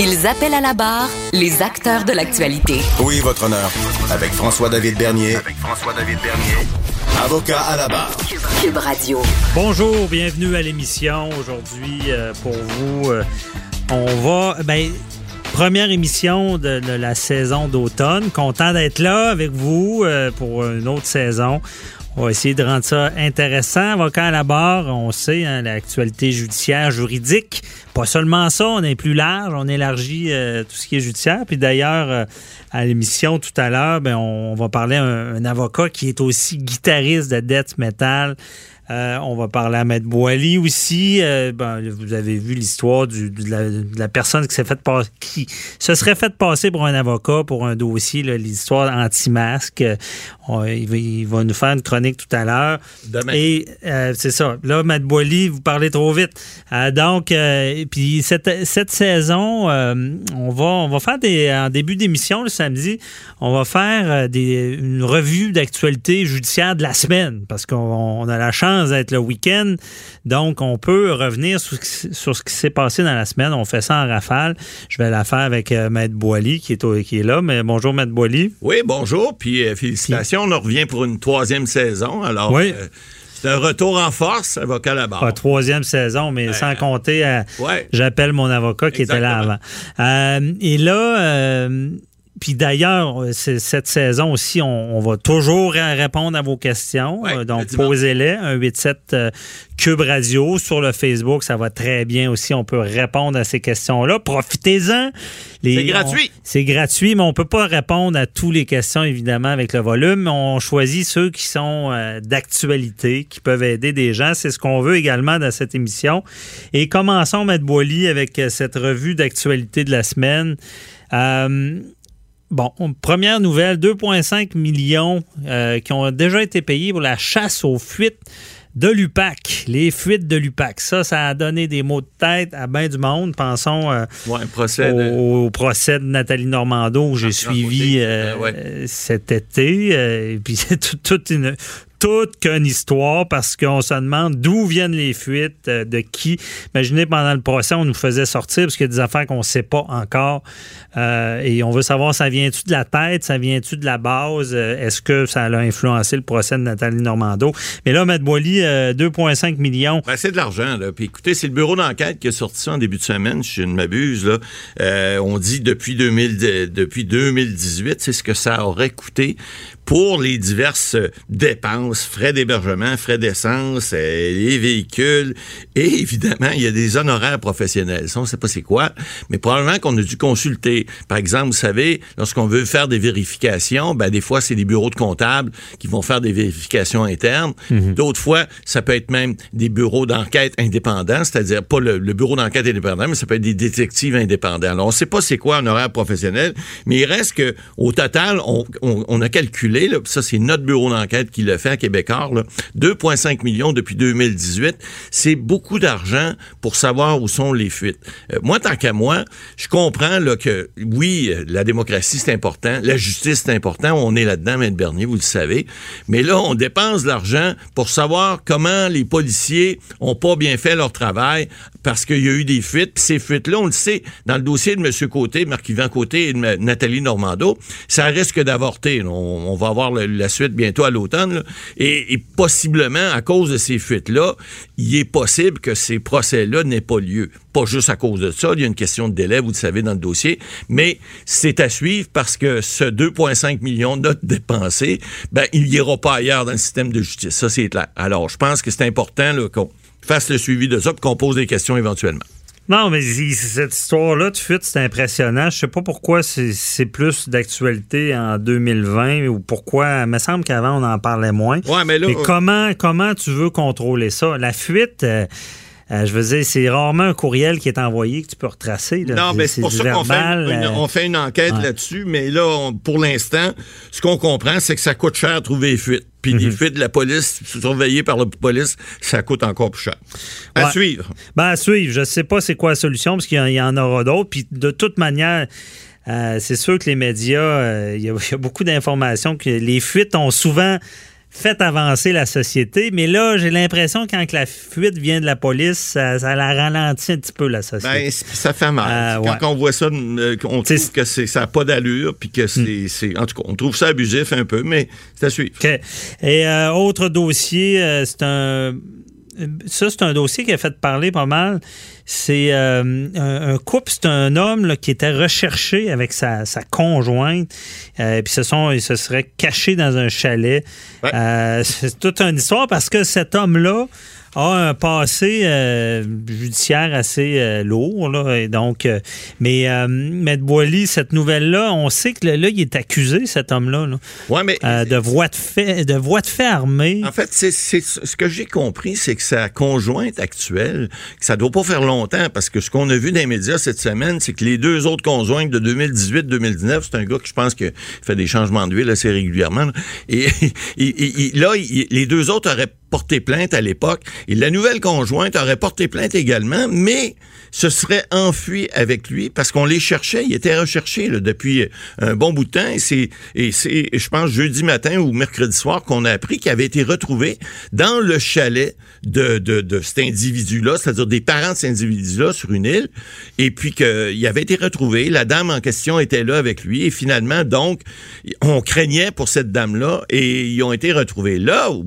Ils appellent à la barre les acteurs de l'actualité. Oui, votre honneur. Avec François-David Bernier. Avec François-David Bernier. Avocat à la barre. Cube Radio. Bonjour, bienvenue à l'émission. Aujourd'hui, euh, pour vous, euh, on va. Ben, première émission de, de la saison d'automne. Content d'être là avec vous euh, pour une autre saison. On va essayer de rendre ça intéressant. Avocat à la barre, on sait, hein, l'actualité judiciaire, juridique. Pas seulement ça, on est plus large, on élargit euh, tout ce qui est judiciaire. Puis d'ailleurs, euh, à l'émission tout à l'heure, ben, on, va parler à un avocat qui est aussi guitariste de death metal. Euh, on va parler à Maître Boily aussi. Euh, ben, vous avez vu l'histoire de, la, de la personne qui s'est fait pas- qui se serait fait passer pour un avocat pour un dossier, l'histoire anti-masque. Euh, il, va, il va nous faire une chronique tout à l'heure. Demain. Et euh, c'est ça. Là, Matt Boily, vous parlez trop vite. Donc, puis cette, cette saison, on va on va faire des en début d'émission le samedi, on va faire des, une revue d'actualité judiciaire de la semaine parce qu'on on a la chance d'être le week-end, donc on peut revenir sur, ce qui- sur ce qui s'est passé dans la semaine. On fait ça en rafale. Je vais la faire avec euh, Maître Boily qui est au- qui est là. Mais bonjour Maître Boily. Oui, bonjour, puis euh, félicitations. On en revient pour une troisième saison. Alors, Oui. euh, c'est un retour en force, avocat la barre. Pas troisième saison, mais sans compter, euh, Ouais. j'appelle mon avocat qui était là avant. Euh, et là, euh, puis d'ailleurs, euh, cette saison aussi, on, on va toujours répondre à vos questions. Ouais, Euh, donc, posez-les. 187 euh, Cube Radio sur le Facebook, ça va très bien aussi. On peut répondre à ces questions-là. Profitez-en. C'est gratuit. c'est gratuit, mais on peut pas répondre à toutes les questions, évidemment, avec le volume. On choisit ceux qui sont euh, d'actualité, qui peuvent aider des gens. C'est ce qu'on veut également dans cette émission. Et commençons, Maître Boily, avec cette revue d'actualité de la semaine. Euh, Bon, première nouvelle, 2,5 millions euh, qui ont déjà été payés pour la chasse aux fuites de l'UPAC. Les fuites de l'UPAC. Ça, ça a donné des mots de tête à bien du monde. Pensons euh, Ouais, un procès de- au, au procès de Nathalie Normando que j'ai suivi euh, ouais. euh, cet été. euh, et puis c'est tout- toute une toute qu'une histoire parce qu'on se demande d'où viennent les fuites, euh, de qui. Imaginez pendant le procès, on nous faisait sortir parce qu'il y a des affaires qu'on ne sait pas encore. Euh, et on veut savoir, ça vient-tu de la tête, ça vient-tu de la base? Euh, Est-ce que ça a influencé le procès de Nathalie Normando? Mais là, Matt Boily, euh, 2,5 millions. Ben, c'est de l'argent, là. Puis écoutez, c'est le bureau d'enquête qui a sorti ça en début de semaine, si je ne m'abuse, là. On dit depuis 2000, de- depuis 2018, c'est ce que ça aurait coûté pour les diverses euh, dépenses, frais d'hébergement, frais d'essence, euh, les véhicules. Et évidemment, il y a des honoraires professionnels. Ça, on ne sait pas c'est quoi, mais probablement qu'on a dû consulter. Par exemple, vous savez, lorsqu'on veut faire des vérifications, ben, des fois, c'est des bureaux de comptables qui vont faire des vérifications internes. D'autres fois, ça peut être même des bureaux d'enquête indépendants, c'est-à-dire pas le, le bureau d'enquête indépendant, mais ça peut être des détectives indépendants. Alors, on ne sait pas c'est quoi un horaire professionnel, mais il reste que au total, on, on- on a calculé, ça c'est notre bureau d'enquête qui le fait à Québécois, là, 2,5 millions depuis 2018. C'est beaucoup d'argent pour savoir où sont les fuites. Euh, moi, tant qu'à moi, je comprends que oui, euh, la démocratie c'est important, la justice c'est important, on est là-dedans, M. Bernier, vous le savez, mais là, on dépense l'argent pour savoir comment les policiers ont pas bien fait leur travail parce qu'il y a eu des fuites. Puis ces fuites-là, on le sait, dans le dossier de M. Côté, Marc-Yvan Côté et de Nathalie Normando, ça risque d'avorter. On, va avoir la suite bientôt à l'automne. Et, possiblement, à cause de ces fuites-là, il est possible que ces procès-là n'aient pas lieu. Pas juste à cause de ça, il y a une question de délai, vous le savez, dans le dossier, mais c'est à suivre parce que ce 2,5 millions de notes dépensées, ben, il n'ira pas ailleurs dans le système de justice. Ça, c'est clair. Alors, je pense que c'est important qu'on fasse le suivi de ça et qu'on pose des questions éventuellement. Non, mais cette histoire-là de fuite, c'est impressionnant. Je sais pas pourquoi c'est plus d'actualité en 2020 ou pourquoi. Il me semble qu'avant, on en parlait moins. Ouais, mais là, Mais comment, comment tu veux contrôler ça? La fuite, euh, Euh, je veux dire, c'est rarement un courriel qui est envoyé que tu peux retracer. là. Non, mais c'est pour ça qu'on fait, euh, on fait une enquête ouais. là-dessus, mais là, on- pour l'instant, ce qu'on comprend, c'est que ça coûte cher de trouver les fuites. Puis Mhm. les fuites de la police, surveillées par la police, ça coûte encore plus cher. À Ouais. suivre. Ben, à suivre. Je ne sais pas c'est quoi la solution, parce qu'il y en- il y en aura d'autres. Puis de toute manière, euh, c'est sûr que les médias, euh, y, il y a beaucoup d'informations que les fuites ont souvent fait avancer la société. Mais là, j'ai l'impression que quand la fuite vient de la police, ça, ça la ralentit un petit peu, la société. Ben, ça fait mal. Euh, Quand ouais. on voit ça, euh, on trouve que ça n'a pas d'allure, puis que c'est, Hmm. c'est- En tout cas, on trouve ça abusif un peu, mais c'est à suivre. OK. Et euh, autre dossier, euh, c'est un. Ça, c'est un dossier qui a fait parler pas mal. C'est euh, un, un couple, c'est un homme là, qui était recherché avec sa, sa conjointe. Euh, puis ce sont, ils se seraient cachés dans un chalet. Ouais. Euh, c'est toute une histoire parce que cet homme-là a un passé euh, judiciaire assez euh, lourd. Là, et donc, euh, mais Maître Boily, cette nouvelle-là, on sait que là, il est accusé, cet homme-là. là. Ouais, mais de voie de fait, de voie de fait armée. En fait, c'est, c'est- ce que j'ai compris, c'est que sa conjointe actuelle, que ça doit pas faire longtemps, parce que ce qu'on a vu dans les médias cette semaine, c'est que les deux autres conjointes de 2018-2019, c'est un gars qui je pense que fait des changements d'huile assez régulièrement, là. et, là, il- les deux autres auraient porté plainte à l'époque, et la nouvelle conjointe aurait porté plainte également, mais se serait enfui avec lui parce qu'on les cherchait, il était recherché là, depuis un bon bout de temps, et c'est, et c'est, je pense, jeudi matin ou mercredi soir qu'on a appris qu'il avait été retrouvé dans le chalet de, de, de cet individu-là, c'est-à-dire des parents de cet individu-là sur une île, et puis qu'il avait été retrouvé, la dame en question était là avec lui, et finalement, donc, on craignait pour cette dame-là, et ils ont été retrouvés. Là, où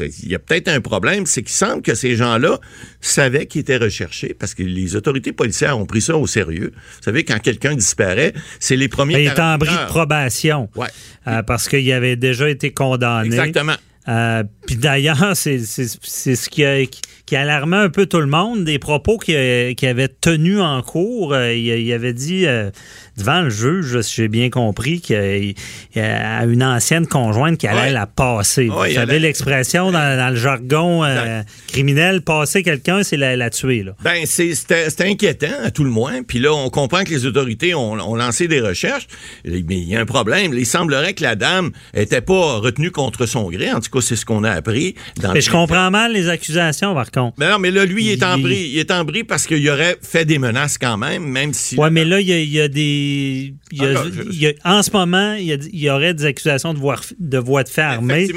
il y a peut-être un problème, c'est qu'il semble que ces gens-là savaient qu'ils étaient recherchés, parce que les autorités policières ont pris ça au sérieux. Vous savez, quand quelqu'un disparaît, c'est les premiers... Ben, il est en 48 bris de probation. Ouais. Euh, parce qu'il avait déjà été condamné. Exactement. Euh, Puis d'ailleurs, c'est c'est- c'est ce qui a, qui a alarmé un peu tout le monde, des propos qu'il avait tenus en cours. Euh, il, il avait dit euh, devant le juge, si j'ai bien compris, qu'il y a une ancienne conjointe qui allait Ouais. la passer. Ouais, Vous savez l'expression dans, dans le jargon euh, criminel, passer quelqu'un, c'est la, la tuer. Là. Ben, c'est- c'était inquiétant, à tout le moins. Puis là, on comprend que les autorités ont, ont lancé des recherches. Mais il y a un problème. Il semblerait que la dame était pas retenue contre son gré. En tout cas, c'est ce qu'on a appris. Dans Mais je comprends mal les accusations, par contre. Mais non, mais là, lui, il est en bris. Il est en bris parce qu'il aurait fait des menaces quand même, même si... Oui, mais là, il y a, il y a des. il y a- là, je- il y a- en ce moment, il y, a- il y aurait des accusations de voie de, voie de fait armée.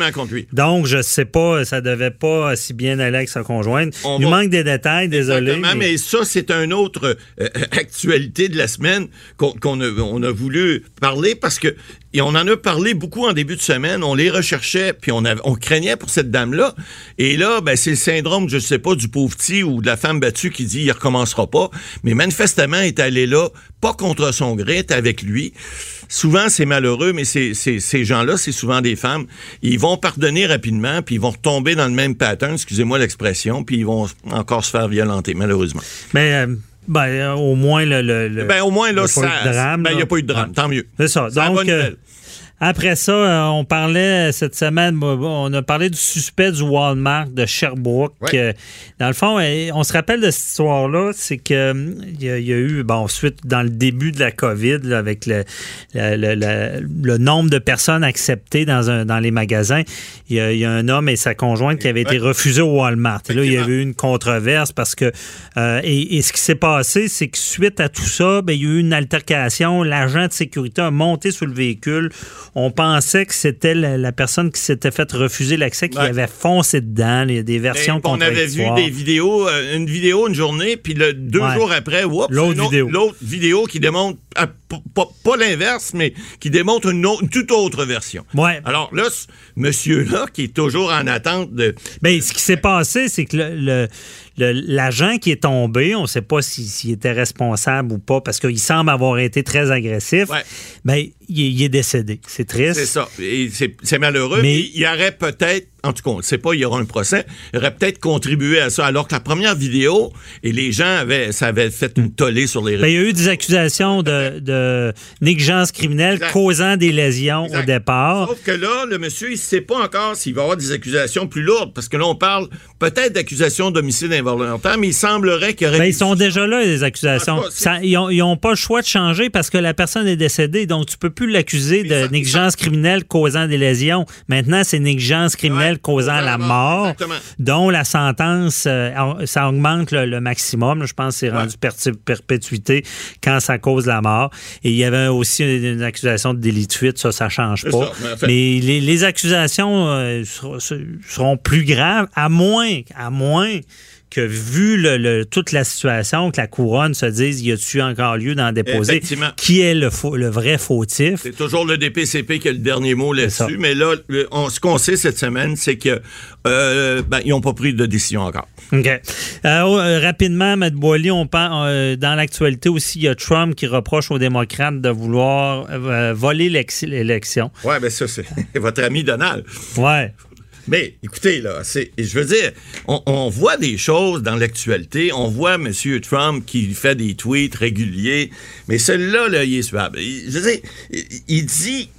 Donc, je sais pas, ça devait pas si bien aller avec sa conjointe. On il va- manque des détails, désolé. Exactement, mais... ça, c'est une autre euh, actualité de la semaine qu'on a, on a voulu parler parce que et on en a parlé beaucoup en début de semaine. On les recherchait, puis on, avait, on craignait pour cette dame-là. Et là, ben, c'est le syndrome, je sais pas, du pauvre petit ou de la femme battue qui dit il recommencera pas. Mais manifestement, est allé là, pas contre son gré, est avec lui. Souvent, c'est malheureux, mais c'est, ces gens-là, c'est souvent des femmes. Ils vont pardonner rapidement, puis ils vont retomber dans le même pattern, excusez-moi l'expression, puis ils vont encore se faire violenter, malheureusement. Mais euh, ben, euh, au moins, le. le- Ben, au moins, là, ça. ben, il n'y a pas eu de drame, tant mieux. C'est ça. Donc, euh. Après ça, euh, on parlait cette semaine, on a parlé du suspect du Walmart de Sherbrooke. Ouais. Euh, dans le fond, on se rappelle de cette histoire-là, c'est que euh, il y, a- eu, bon, suite dans le début de la COVID, là, avec le, le, le- le- le nombre de personnes acceptées dans, un, dans les magasins, il y, a, il y a un homme et sa conjointe qui avaient été refusés au Walmart. Et là, il y avait eu une controverse parce que euh, et, et ce qui s'est passé, c'est que suite à tout ça, ben, il y a eu une altercation. L'agent de sécurité a monté sur le véhicule. On pensait que c'était la, la personne qui s'était fait refuser l'accès qui Ouais. avait foncé dedans. Il y a des versions Ben, on avait vu des vidéos, euh, une vidéo une journée, puis le, deux Ouais. jours après, L'autre vidéo. Vidéo qui démontre, pas, pas l'inverse, mais qui démontre une, autre- une toute autre version. Ouais. Alors là, ce monsieur-là, qui est toujours en attente de... Ben, ce qui s'est passé, c'est que le- l'agent qui est tombé, on ne sait pas si- s'il était responsable ou pas, parce qu'il semble avoir été très agressif. Ouais. Ben, il, est- il est décédé. C'est triste. C'est ça. C'est malheureux, Mais- mais il aurait peut-être en tout cas, on ne sait pas, il y aura un procès, aurait peut-être contribué à ça, alors que la première vidéo, et les gens avaient, ça avait fait une tollée sur les réseaux. Ben, il y a eu des accusations de, de négligence criminelle causant des lésions au départ. Sauf que là, le monsieur, il ne sait pas encore s'il va y avoir des accusations plus lourdes, parce que là, on parle peut-être d'accusations d'homicide involontaire, mais il semblerait qu'il y aurait... Ben, ils sont déjà là, les accusations. ils n'ont pas le choix de changer parce que la personne est décédée, donc tu peux plus l'accuser de négligence criminelle causant des lésions. Maintenant, c'est négligence criminelle causant la mort, dont la sentence, euh, ça augmente le, maximum. Je pense que c'est rendu perpétuité quand ça cause la mort. Et il y avait aussi une, accusation de délit de fuite, ça, ça change pas. mais, les, accusations euh, seront plus graves, à moins, à moins que vu le, toute la situation, que la couronne se dise y a-tu encore lieu d'en déposer Qui est le, le vrai fautif C'est toujours le DPCP qui a le dernier mot là-dessus. Mais là, ce qu'on sait cette semaine, c'est que euh, ben, ils n'ont pas pris de décision encore. OK. Euh, euh, rapidement, M. Boily, on parle dans l'actualité aussi, il y a Trump qui reproche aux démocrates de vouloir voler l'élection. Oui, bien ça, c'est votre ami Donald. Ouais. Mais écoutez, là, c'est, je veux dire, on, voit des choses dans l'actualité. On voit M. Trump qui fait des tweets réguliers, mais celui-là, là, il est suave. Je veux dire, il dit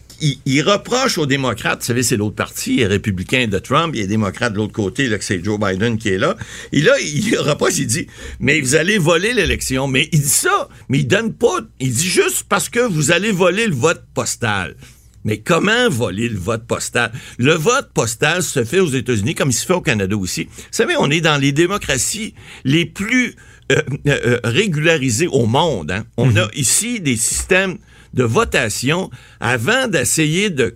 il, reproche aux démocrates, vous savez, c'est l'autre parti, les républicains de Trump, il les démocrates de l'autre côté, là, que c'est Joe Biden qui est là. Et là, il reproche, il dit, mais vous allez voler l'élection. Mais il dit ça, mais il donne pas, il dit juste parce que vous allez voler le vote postal. Mais comment voler le vote postal? Le vote postal se fait aux États-Unis comme il se fait au Canada aussi. Vous savez, on est dans les démocraties les plus euh, euh, euh, régularisées au monde. Hein. On mhm. a ici des systèmes de votation avant d'essayer de,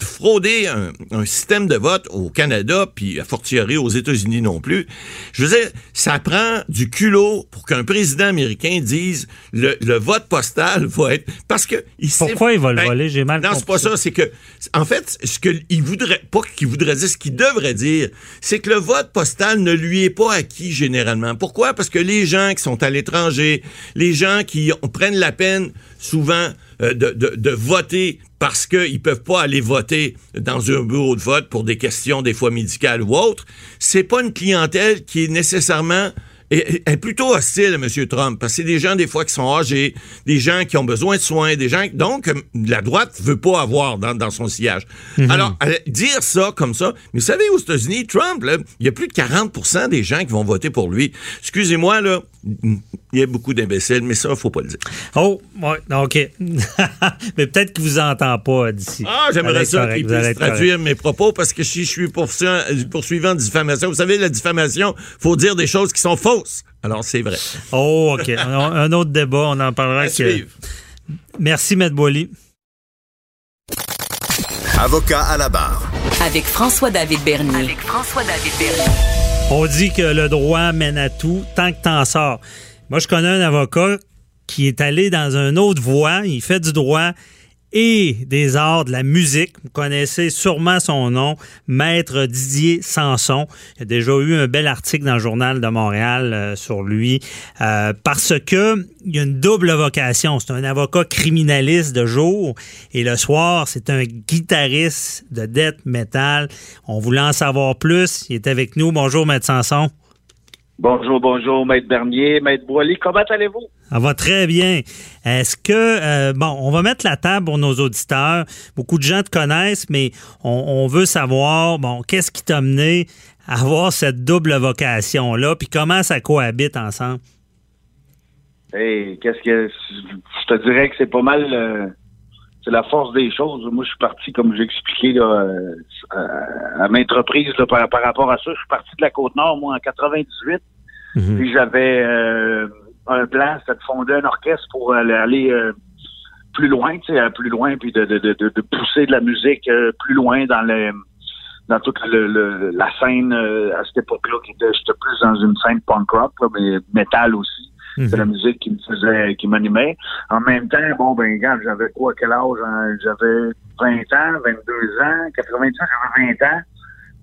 frauder un, système de vote au Canada, puis à fortiori aux États-Unis non plus. Je veux dire, ça prend du culot pour qu'un président américain dise le, vote postal va être... Parce que... Il Pourquoi il va le ben, voler? J'ai mal Non, c'est pas ça. C'est que, en fait, ce qu'il voudrait... Pas qu'il voudrait dire, ce qu'il devrait dire, c'est que le vote postal ne lui est pas acquis généralement. Pourquoi? Parce que les gens qui sont à l'étranger, les gens qui prennent la peine souvent euh, de, voter parce qu'ils ne peuvent pas aller voter dans un bureau de vote pour des questions des fois médicales ou autres, c'est pas une clientèle qui est nécessairement est, plutôt hostile à M. Trump, parce que c'est des gens, des fois, qui sont âgés, des gens qui ont besoin de soins, des gens... Donc, la droite veut pas avoir dans, son sillage. Mhm. Alors, dire ça comme ça... Mais vous savez, aux États-Unis, Trump, il y a plus de 40% des gens qui vont voter pour lui. Excusez-moi, là, il y a beaucoup d'imbéciles, mais ça, il faut pas le dire. Oh, ouais, OK. mais peut-être qu'il vous entend pas d'ici. Ah, j'aimerais ça qu'il puisse traduire mes propos, parce que si je suis poursuivant de diffamation, vous savez, la diffamation, faut dire des choses qui sont fausses. Alors, c'est vrai. Oh, OK. Un autre débat, on en parlera. Que... Merci, M. Boily. Avocat à la barre. Avec François-David Bernier. Avec François-David Bernier. On dit que le droit mène à tout tant que t'en sors. Moi, je connais un avocat qui est allé dans un autre voie. Il fait du droit et des arts de la musique. Vous connaissez sûrement son nom, Maître Didier Sanson. Il y a déjà eu un bel article dans le journal de Montréal euh, sur lui euh, parce que il y a une double vocation. C'est un avocat criminaliste de jour et le soir, c'est un guitariste de death metal. On voulait en savoir plus. Il est avec nous. Bonjour, Maître Sanson. Bonjour, bonjour, Maître Bernier, Maître Boily, comment allez-vous? Ça va très bien. Est-ce que, euh, bon, on va mettre la table pour nos auditeurs. Beaucoup de gens te connaissent, mais on, veut savoir, bon, qu'est-ce qui t'a mené à avoir cette double vocation-là, puis comment ça cohabite ensemble? Hey, qu'est-ce que. Je te dirais que c'est pas mal. Euh, c'est la force des choses. Moi, je suis parti, comme j'ai expliqué euh, à maintes reprises par, par, rapport à ça. Je suis parti de la Côte-Nord, moi, en 98. Mhm. Puis j'avais euh, un plan, c'était de fonder un orchestre pour aller, euh, plus loin, tu sais, plus loin, puis de, de, de, pousser de la musique plus loin dans les dans toute le, la scène à cette époque-là, qui était, j'étais plus dans une scène punk rock, mais métal aussi. C'est la mhm. musique qui me faisait, qui m'animait. En même temps, bon, ben, regarde, j'avais quoi, quel âge? Hein? J'avais 20 ans, 22 ans, 90 ans, j'avais 20 ans.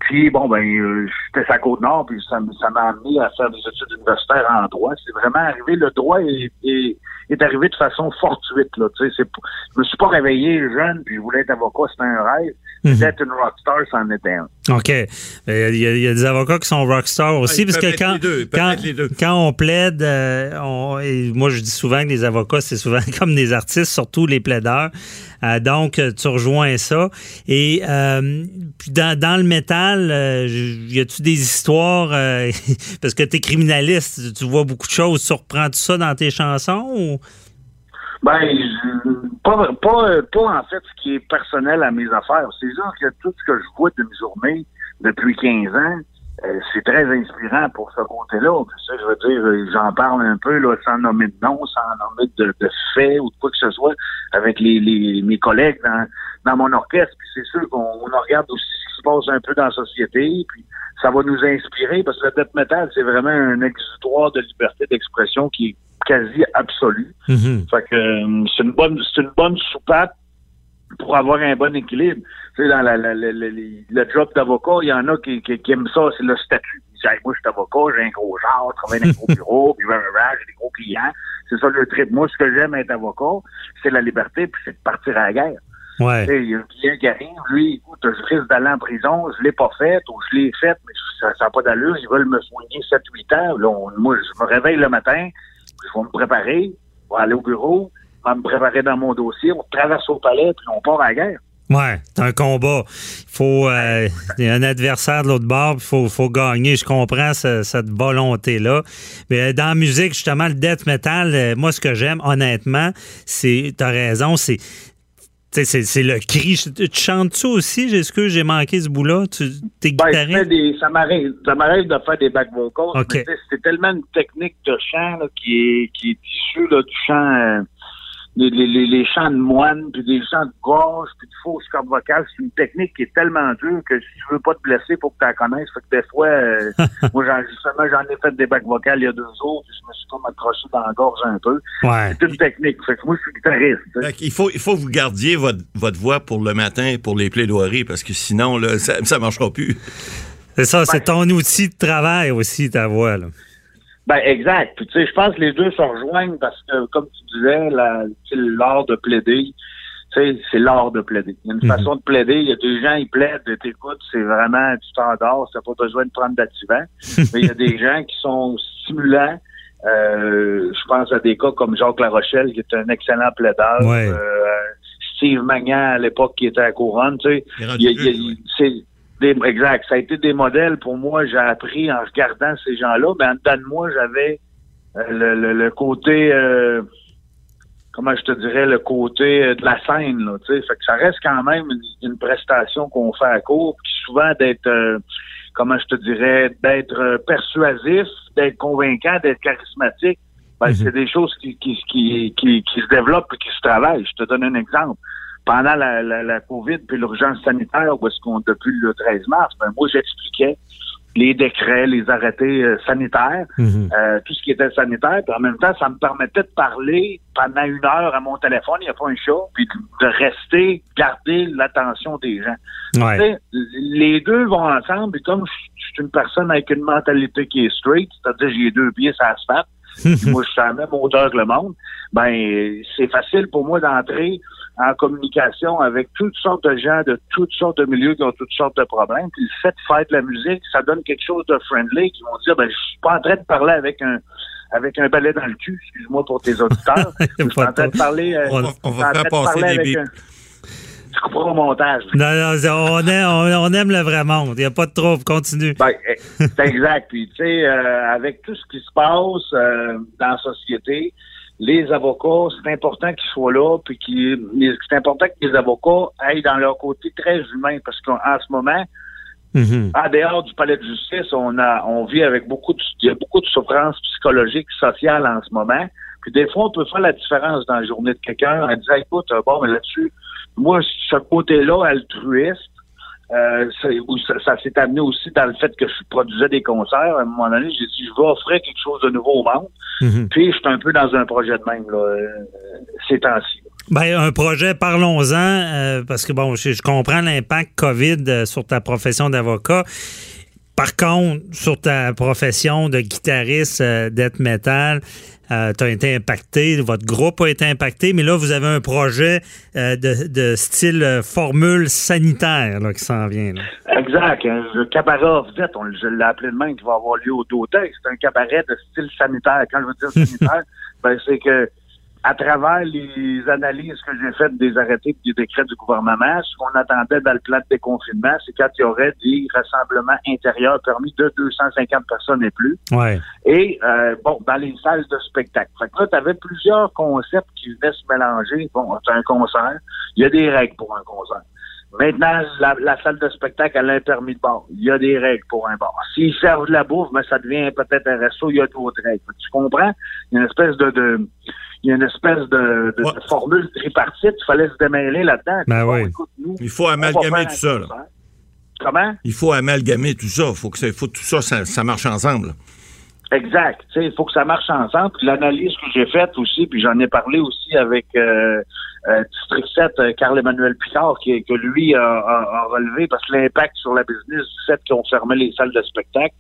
Puis, bon, ben, euh, j'étais à Côte-Nord, puis ça, ça m'a amené à faire des études universitaires en droit. C'est vraiment arrivé, le droit est, est, est, arrivé de façon fortuite, là, tu sais. Je me suis pas réveillé jeune, puis je voulais être avocat, c'était un rêve. Mhm. D'être une rockstar, c'en était un. OK. Euh, Il y, a, il y a des avocats qui sont rockstars aussi, ils parce que quand, les deux, quand, être les deux. quand on plaide, euh, on- et moi je dis souvent que les avocats, c'est souvent comme des artistes, surtout les plaideurs. Euh, donc, euh, tu rejoins ça. Et euh, puis dans, dans le métal, euh, y a-tu des histoires, euh, parce que tu es criminaliste, tu vois beaucoup de choses, tu reprends tout ça dans tes chansons? Ou? Ben, pas, pas, pas en fait ce qui est personnel à mes affaires. C'est sûr que tout ce que je vois de mes journées depuis 15 ans, euh, c'est très inspirant pour ce côté-là. Je veux dire, euh, j'en parle un peu là, sans nommer de nom, sans nommer de, de faits ou de quoi que ce soit avec les, les mes collègues dans, dans mon orchestre. Puis c'est sûr qu'on on regarde aussi ce qui se passe un peu dans la société. Puis ça va nous inspirer parce que le death metal, c'est vraiment un exutoire de liberté d'expression qui est quasi absolu. Mhm. Fait que euh, c'est une bonne c'est une bonne soupape pour avoir un bon équilibre. Tu sais, dans la, la- la- la- le job d'avocat, il y en a qui, qui, qui aiment ça, c'est le statut. Ils disent, moi, je suis avocat, j'ai un gros genre, je travaille dans un gros bureau, puis j'ai des gros clients. C'est ça le trip. Moi, ce que j'aime être avocat, c'est la liberté, puis c'est de partir à la guerre. Ouais. Tu sais, Il y a un client qui arrive, lui, écoute, je risque d'aller en prison, je l'ai pas fait, ou je l'ai fait, mais ça n'a pas d'allure, ils veulent me soigner 7-8 ans. Là, on- moi, je me réveille le matin, je vais me préparer, je vais aller au bureau, vais me préparer dans mon dossier, on traverse au palais, puis on part à la guerre. Ouais, c'est un combat. Il faut euh, il y a un adversaire de l'autre bord, il faut, faut gagner. Je comprends ce- cette volonté-là. Mais dans la musique, justement, le death metal, euh, moi, ce que j'aime, honnêtement, c'est, t'as raison, c'est. Tu sais, C'est, c'est le cri. Tu tu chantes-tu aussi? Est-ce que j'ai manqué ce bout-là? Tu, t'es Ben, des, ça m'arrive, ça m'arrive de faire des back vocals, OK. mais tu sais, c'est tellement une technique de chant là, qui est qui est issue là, du chant, euh, les, les, les, les chants de moine, puis des chants de gorge, puis de fausses cordes vocales. C'est une technique qui est tellement dure que si tu veux pas te blesser, faut que tu la connaisses. Fait que des fois, euh, moi, j'en, justement, j'en ai fait des back vocales il y a deux jours, puis je me suis comme accroché dans la gorge un peu. Ouais. C'est une technique. Fait que moi, je suis guitariste. Fait qu'il faut, il faut que vous gardiez votre, votre voix pour le matin, pour les plaidoiries, parce que sinon, là, ça ne marchera plus. C'est ça, c'est ton outil de travail aussi, ta voix. Là. Ben exact. Puis tu sais, je pense que les deux se rejoignent parce que, comme tu disais, la- tu sais, l'art de plaider, tu sais, c'est l'art de plaider. Il y a une Mhm. façon de plaider. Il y a des gens, ils plaident, t'écoutes, c'est vraiment du standard, t'as pas besoin de prendre d'activant. Mais il y a des gens qui sont stimulants. Euh, je pense à des cas comme Jacques Larochelle, qui est un excellent plaideur. Ouais. Euh, Steve Magnan, à l'époque, qui était à Couronne, tu sais. Des, exact. Ça a été des modèles pour moi. J'ai appris en regardant ces gens-là. Mais en dedans de moi, j'avais euh, le, le- le côté, euh, comment je te dirais, le côté euh, de la scène. Là, tu sais. fait que ça reste quand même une, une prestation qu'on fait à court, puis souvent d'être, euh, comment je te dirais, d'être euh, persuasif, d'être convaincant, d'être charismatique. Ben, Mhm. C'est des choses qui, qui, qui, qui, qui se développent et qui se travaillent. Je te donne un exemple pendant la, la, la COVID puis l'urgence sanitaire, où est-ce qu'on, depuis le 13 mars, ben, moi, j'expliquais les décrets, les arrêtés euh, sanitaires, Mhm. euh, tout ce qui était sanitaire, puis en même temps, ça me permettait de parler pendant une heure à mon téléphone, il n'y a pas un chat, puis de, de rester, garder l'attention des gens. Ouais. Tu sais, les deux vont ensemble, et comme je suis une personne avec une mentalité qui est straight, c'est-à-dire j'ai deux pieds sur l'asphalte, puis moi je suis à la même hauteur que le monde, ben c'est facile pour moi d'entrer en communication avec toutes sortes de gens de toutes sortes de milieux qui ont toutes sortes de problèmes. Puis le fait de faire de la musique, ça donne quelque chose de friendly qui vont dire ben je suis pas en train de parler avec un avec un balai dans le cul, excuse-moi pour tes auditeurs. je suis en train de parler euh, On- on va faire passer des avec bips. un- Tu couperas au montage. Non, non, c'est- on aime, on, on aime le vrai monde. Il n'y a pas de trouble. Continue. Ben, eh, c'est exact. Puis, tu sais, euh, avec tout ce qui se passe euh, dans la société, les avocats, c'est important qu'ils soient là, puis qu'ils- c'est important que les avocats aillent dans leur côté très humain, parce qu'en en ce moment, Mhm. en dehors du palais de justice, on a, on vit avec beaucoup de, il y a beaucoup de souffrances psychologiques, sociales en ce moment. Puis des fois, on peut faire la différence dans la journée de quelqu'un en disant, écoute, bon, mais là-dessus, moi, ce côté-là, altruiste, euh, ça, où ça, s'est amené aussi dans le fait que je produisais des concerts. À un moment donné, j'ai dit, je vais offrir quelque chose de nouveau au monde. Mhm. Puis, je suis un peu dans un projet de même, là, euh, ces temps-ci. Ben, un projet, parlons-en, euh, parce que bon, je, je comprends l'impact COVID euh, sur ta profession d'avocat. Par contre, sur ta profession de guitariste euh, death metal, euh, tu as été impacté, votre groupe a été impacté, mais là, vous avez un projet euh, de, de, style euh, formule sanitaire là, qui s'en vient. Là. Exact. Le cabaret off-death, je l'ai appelé de même, qui va avoir lieu au Dotec. C'est un cabaret de style sanitaire. Quand je veux dire sanitaire, ben, c'est que à travers les analyses que j'ai faites des arrêtés et des décrets du gouvernement, ce qu'on attendait dans le plan de déconfinement, c'est quand il y aurait des rassemblements intérieurs permis de 250 personnes et plus. Ouais. Et, euh, bon, dans les salles de spectacle. Fait que là, tu avais plusieurs concepts qui venaient se mélanger. Bon, c'est un concert. Il y a des règles pour un concert. Maintenant, la, la, salle de spectacle, elle a un permis de bar. Il y a des règles pour un bar. S'ils servent de la bouffe, mais ça devient peut-être un resto, il y a d'autres règles. Tu comprends? Il y a une espèce de, de il y a une espèce de, de, Ouais. de formule tripartite. Il fallait se démêler là-dedans. Ben oui. écoute, nous, Il faut amalgamer tout ça. là. Comment? Il faut amalgamer tout ça. faut que ça, faut que tout ça, ça, ça marche ensemble. Exact. Il faut que ça marche ensemble. Puis l'analyse que j'ai faite aussi, puis j'en ai parlé aussi avec euh, euh, District 7, euh, Carl-Emmanuel Picard, qui, que lui a, a- a relevé, parce que l'impact sur la business du fait qu'on fermait les salles de spectacle,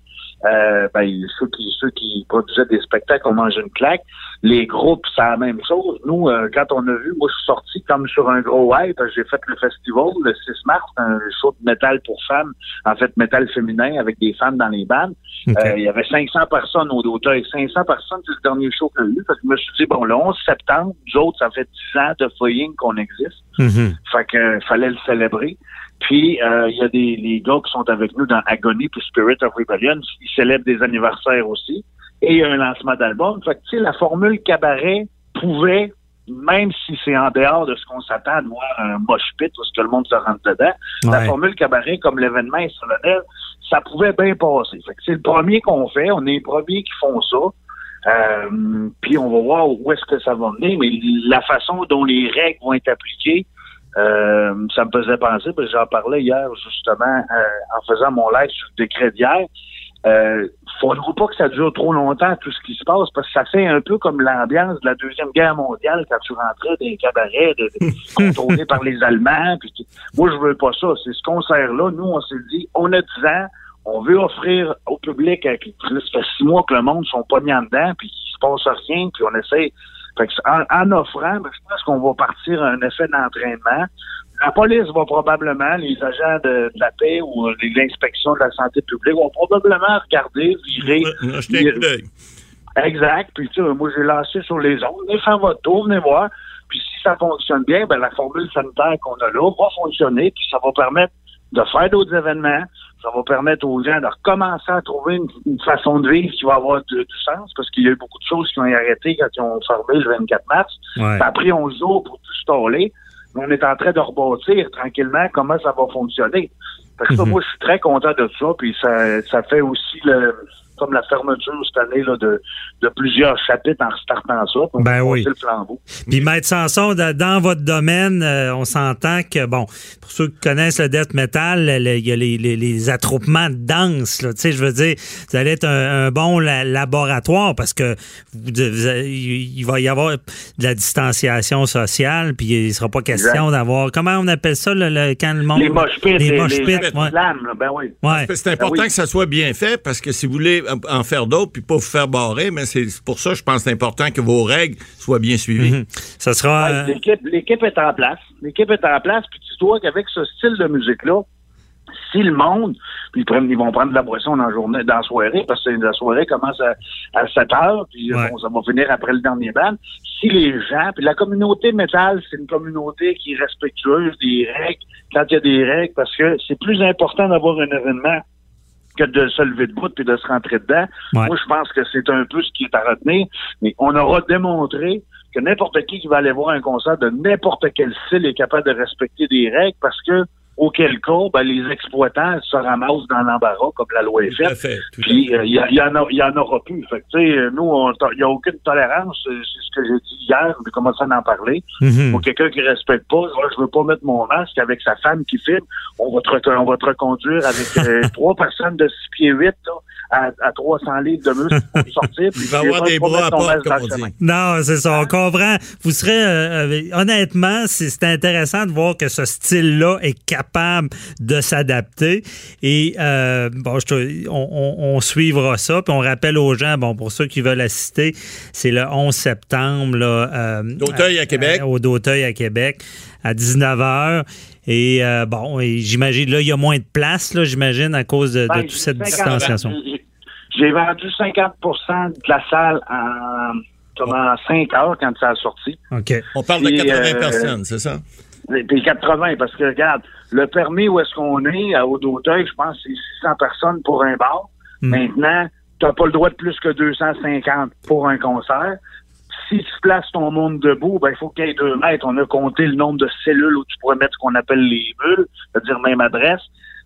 euh, ben, ceux qui ceux qui produisaient des spectacles ont mangé une claque. Les groupes, c'est la même chose. Nous, euh, quand on a vu, moi je suis sorti comme sur un gros hype, j'ai fait le festival le 6 mars, un show de métal pour femmes, en fait métal féminin avec des femmes dans les bandes. Euh, il y avait 500 personnes au Doteuil. 500 personnes, c'est le dernier show que j'ai eu. Fait que je me suis dit, bon, le 11 septembre, nous autres, ça fait 10 ans de foying qu'on existe. Mhm. Fait que euh, fallait le célébrer. Puis, euh, il y a des les gars qui sont avec nous dans Agony puis Spirit of Rebellion. Ils célèbrent des anniversaires aussi. Et il y a un lancement d'album. Fait que, tu sais, la formule cabaret pouvait, même si c'est en dehors de ce qu'on s'attend de voir un mosh pit où ce que le monde se rentre dedans, la formule cabaret, comme l'événement est solennel, ça pouvait bien passer. Fait que c'est le premier qu'on fait. On est les premiers qui font ça. Euh, puis on va voir où est-ce que ça va mener, mais la façon dont les règles vont être appliquées, euh, ça me faisait penser, parce que j'en parlais hier justement euh, en faisant mon live sur le décret d'hier. Euh, faudra pas que ça dure trop longtemps tout ce qui se passe parce que ça fait un peu comme l'ambiance de la deuxième guerre mondiale quand tu rentrais dans les cabarets de, de- contrôlés par les Allemands. Puis tout. moi je veux pas ça. C'est ce concert-là. Nous on s'est dit, on a 10 ans, on veut offrir au public. euh, là, ça fait six mois que le monde sont pas mis en dedans puis qu'il se passe rien puis on essaie. Fait que en, en offrant, ben, je pense qu'on va partir à un effet d'entraînement. La police va probablement, les agents de, de la paix ou euh, les inspections de la santé publique vont probablement regarder, virer. Exact. Puis tu sais, moi j'ai lancé sur les ondes. Venez faire votre tour, venez voir. Puis si ça fonctionne bien, ben la formule sanitaire qu'on a là va fonctionner, puis ça va permettre de faire d'autres événements. Ça va permettre aux gens de recommencer à trouver une, une façon de vivre qui va avoir du, du sens, parce qu'il y a eu beaucoup de choses qui ont arrêté quand ils ont fermé le 24 mars. Ouais. Ça a pris 11 jours pour tout staller. Mais on est en train de rebâtir tranquillement comment ça va fonctionner. Fait que ça, Mhm. moi, je suis très content de ça. Puis ça, ça fait aussi le comme la fermeture cette année là, de, de plusieurs chapitres en restartant ça. pour Ben oui. le flambeau. Puis Maître Sanson, dans votre domaine, euh, on s'entend que, bon, pour ceux qui connaissent le death metal, il y a les, les- les attroupements de danse. là. Sais, je veux dire, vous allez être un, un bon la- laboratoire parce que vous, vous- il va y avoir de la distanciation sociale, puis il ne sera pas question d'avoir... Comment on appelle ça, le, le- quand le monde... Les mosh pits, Les les, mosh les, pits, les ouais. ben oui. Ouais. C'est important Ben oui. que ça soit bien fait parce que si vous voulez en faire d'autres puis pas vous faire barrer, mais c'est pour ça, je pense que c'est important que vos règles soient bien suivies. Mhm. Ça sera... Ouais, euh, L'équipe, l'équipe est en place. L'équipe est en place. Puis tu dois qu'avec ce style de musique-là, si le monde, puis ils, prennent- ils vont prendre de la boisson dans la journée, dans la soirée, parce que la soirée commence à, à 7 heures, puis euh, Ouais. bon, ça va finir après le dernier band. Si les gens, puis la communauté métal, c'est une communauté qui est respectueuse des règles, quand il y a des règles, parce que c'est plus important d'avoir un événement que de se lever de bout puis de se rentrer dedans. Ouais. Moi, je pense que c'est un peu ce qui est à retenir, mais on aura démontré que n'importe qui qui va aller voir un concert de n'importe quel style est capable de respecter des règles parce que, auquel cas, ben, les exploitants se ramassent dans l'embarras comme la loi est faite. fait. Puis fait. euh, il y, il y en a- il y en aura plus. Fait que, tu sais, nous, il n'y a aucune tolérance. C'est ce que j'ai dit hier. On a commencé à en parler. mhm. Pour quelqu'un qui respecte pas, je veux pas mettre mon masque avec sa femme qui filme. On va te, on va te reconduire avec euh, trois personnes de 6 pieds 8 là, à, à 300 livres de muscle pour sortir. Il va y avoir des bras à porte, comme on dit. Non, c'est ça, on comprend. Vous serez, euh, euh, honnêtement, c'est c'est intéressant de voir que ce style-là est capable de s'adapter. Et euh, bon, on, suivra ça. Puis on rappelle aux gens, bon, pour ceux qui veulent assister, c'est le 11 septembre. Là, D'Auteuil à Québec. au D'Auteuil à Québec à 19h. Et bon, j'imagine, là, il y a moins de place, là, j'imagine, à cause de, ben, toute cette distanciation. J'ai vendu 50% de la salle en, comme 5 heures quand ça a sorti. OK. On parle de 80 personnes, c'est ça? Puis 80, parce que regarde, le permis où est-ce qu'on est, à Haut-d'Auteuil, je pense que c'est 600 personnes pour un bar. Hmm. Maintenant, tu n'as pas le droit de plus que 250 pour un concert. Si tu places ton monde debout, ben, il faut qu'il y ait deux mètres. On a compté le nombre de cellules où tu pourrais mettre ce qu'on appelle les bulles, c'est-à-dire même adresse.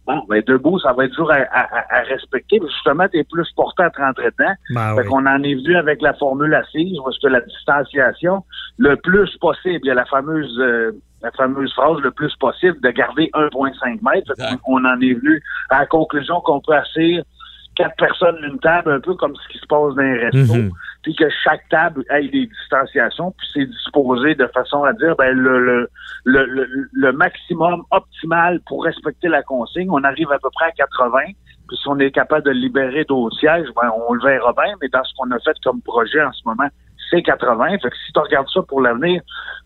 Bon, ben debout, ça va être dur à, à, à respecter. Justement, tu es plus porté à te rentrer dedans. Ben fait qu'on en est venu avec la formule assise, parce que la distanciation, le plus possible, il y a la fameuse euh, la fameuse phrase le plus possible de garder 1,5 mètres. On en est venu à la conclusion qu'on peut asseoir quatre personnes d'une table, un peu comme ce qui se passe dans les restos, mhm. puis que chaque table ait des distanciations, puis c'est disposé de façon à dire ben, le, le, le, maximum optimal pour respecter la consigne. On arrive à peu près à 80, puis si on est capable de libérer d'autres sièges, ben, on le verra bien, mais dans ce qu'on a fait comme projet en ce moment, c'est 80. Fait que si tu regardes ça pour l'avenir,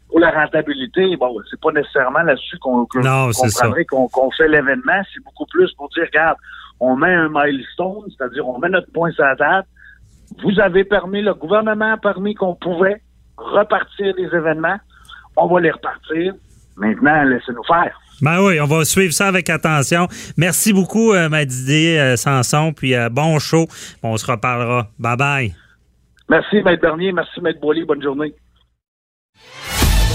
pour la rentabilité, bon, c'est pas nécessairement là-dessus qu'on qu'on fait l'événement. C'est beaucoup plus pour dire, regarde, on met un milestone, c'est-à-dire on met notre point sur la table. Vous avez permis, le gouvernement a permis qu'on pouvait repartir les événements. On va les repartir. Maintenant, laissez-nous faire. Ben oui, on va suivre ça avec attention. Merci beaucoup, euh, euh Sanson, puis euh, bon show. On se reparlera. Bye bye. Merci, Maître Bernier. Merci, Maître Boily. Bonne journée.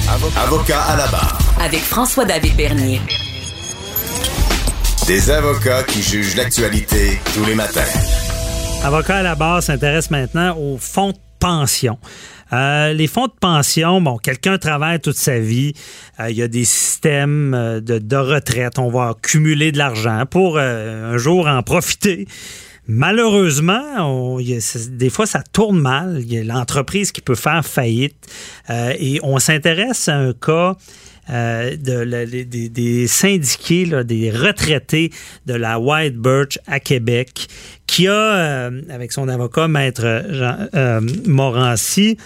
Avocat à la barre. Avec François-David Bernier. Des avocats qui jugent l'actualité tous les matins. Avocat à la barre s'intéresse maintenant aux fonds de pension. Euh, les fonds de pension, bon, quelqu'un travaille toute sa vie, euh, il y a des systèmes euh, de, retraite, on va accumuler de l'argent pour un jour en profiter. Malheureusement, des fois, ça tourne mal. Il y a l'entreprise qui peut faire faillite. et on s'intéresse à un cas euh, de, des, syndiqués, des retraités de la White Birch à Québec, qui a, euh, avec son avocat, maître euh, Morancy,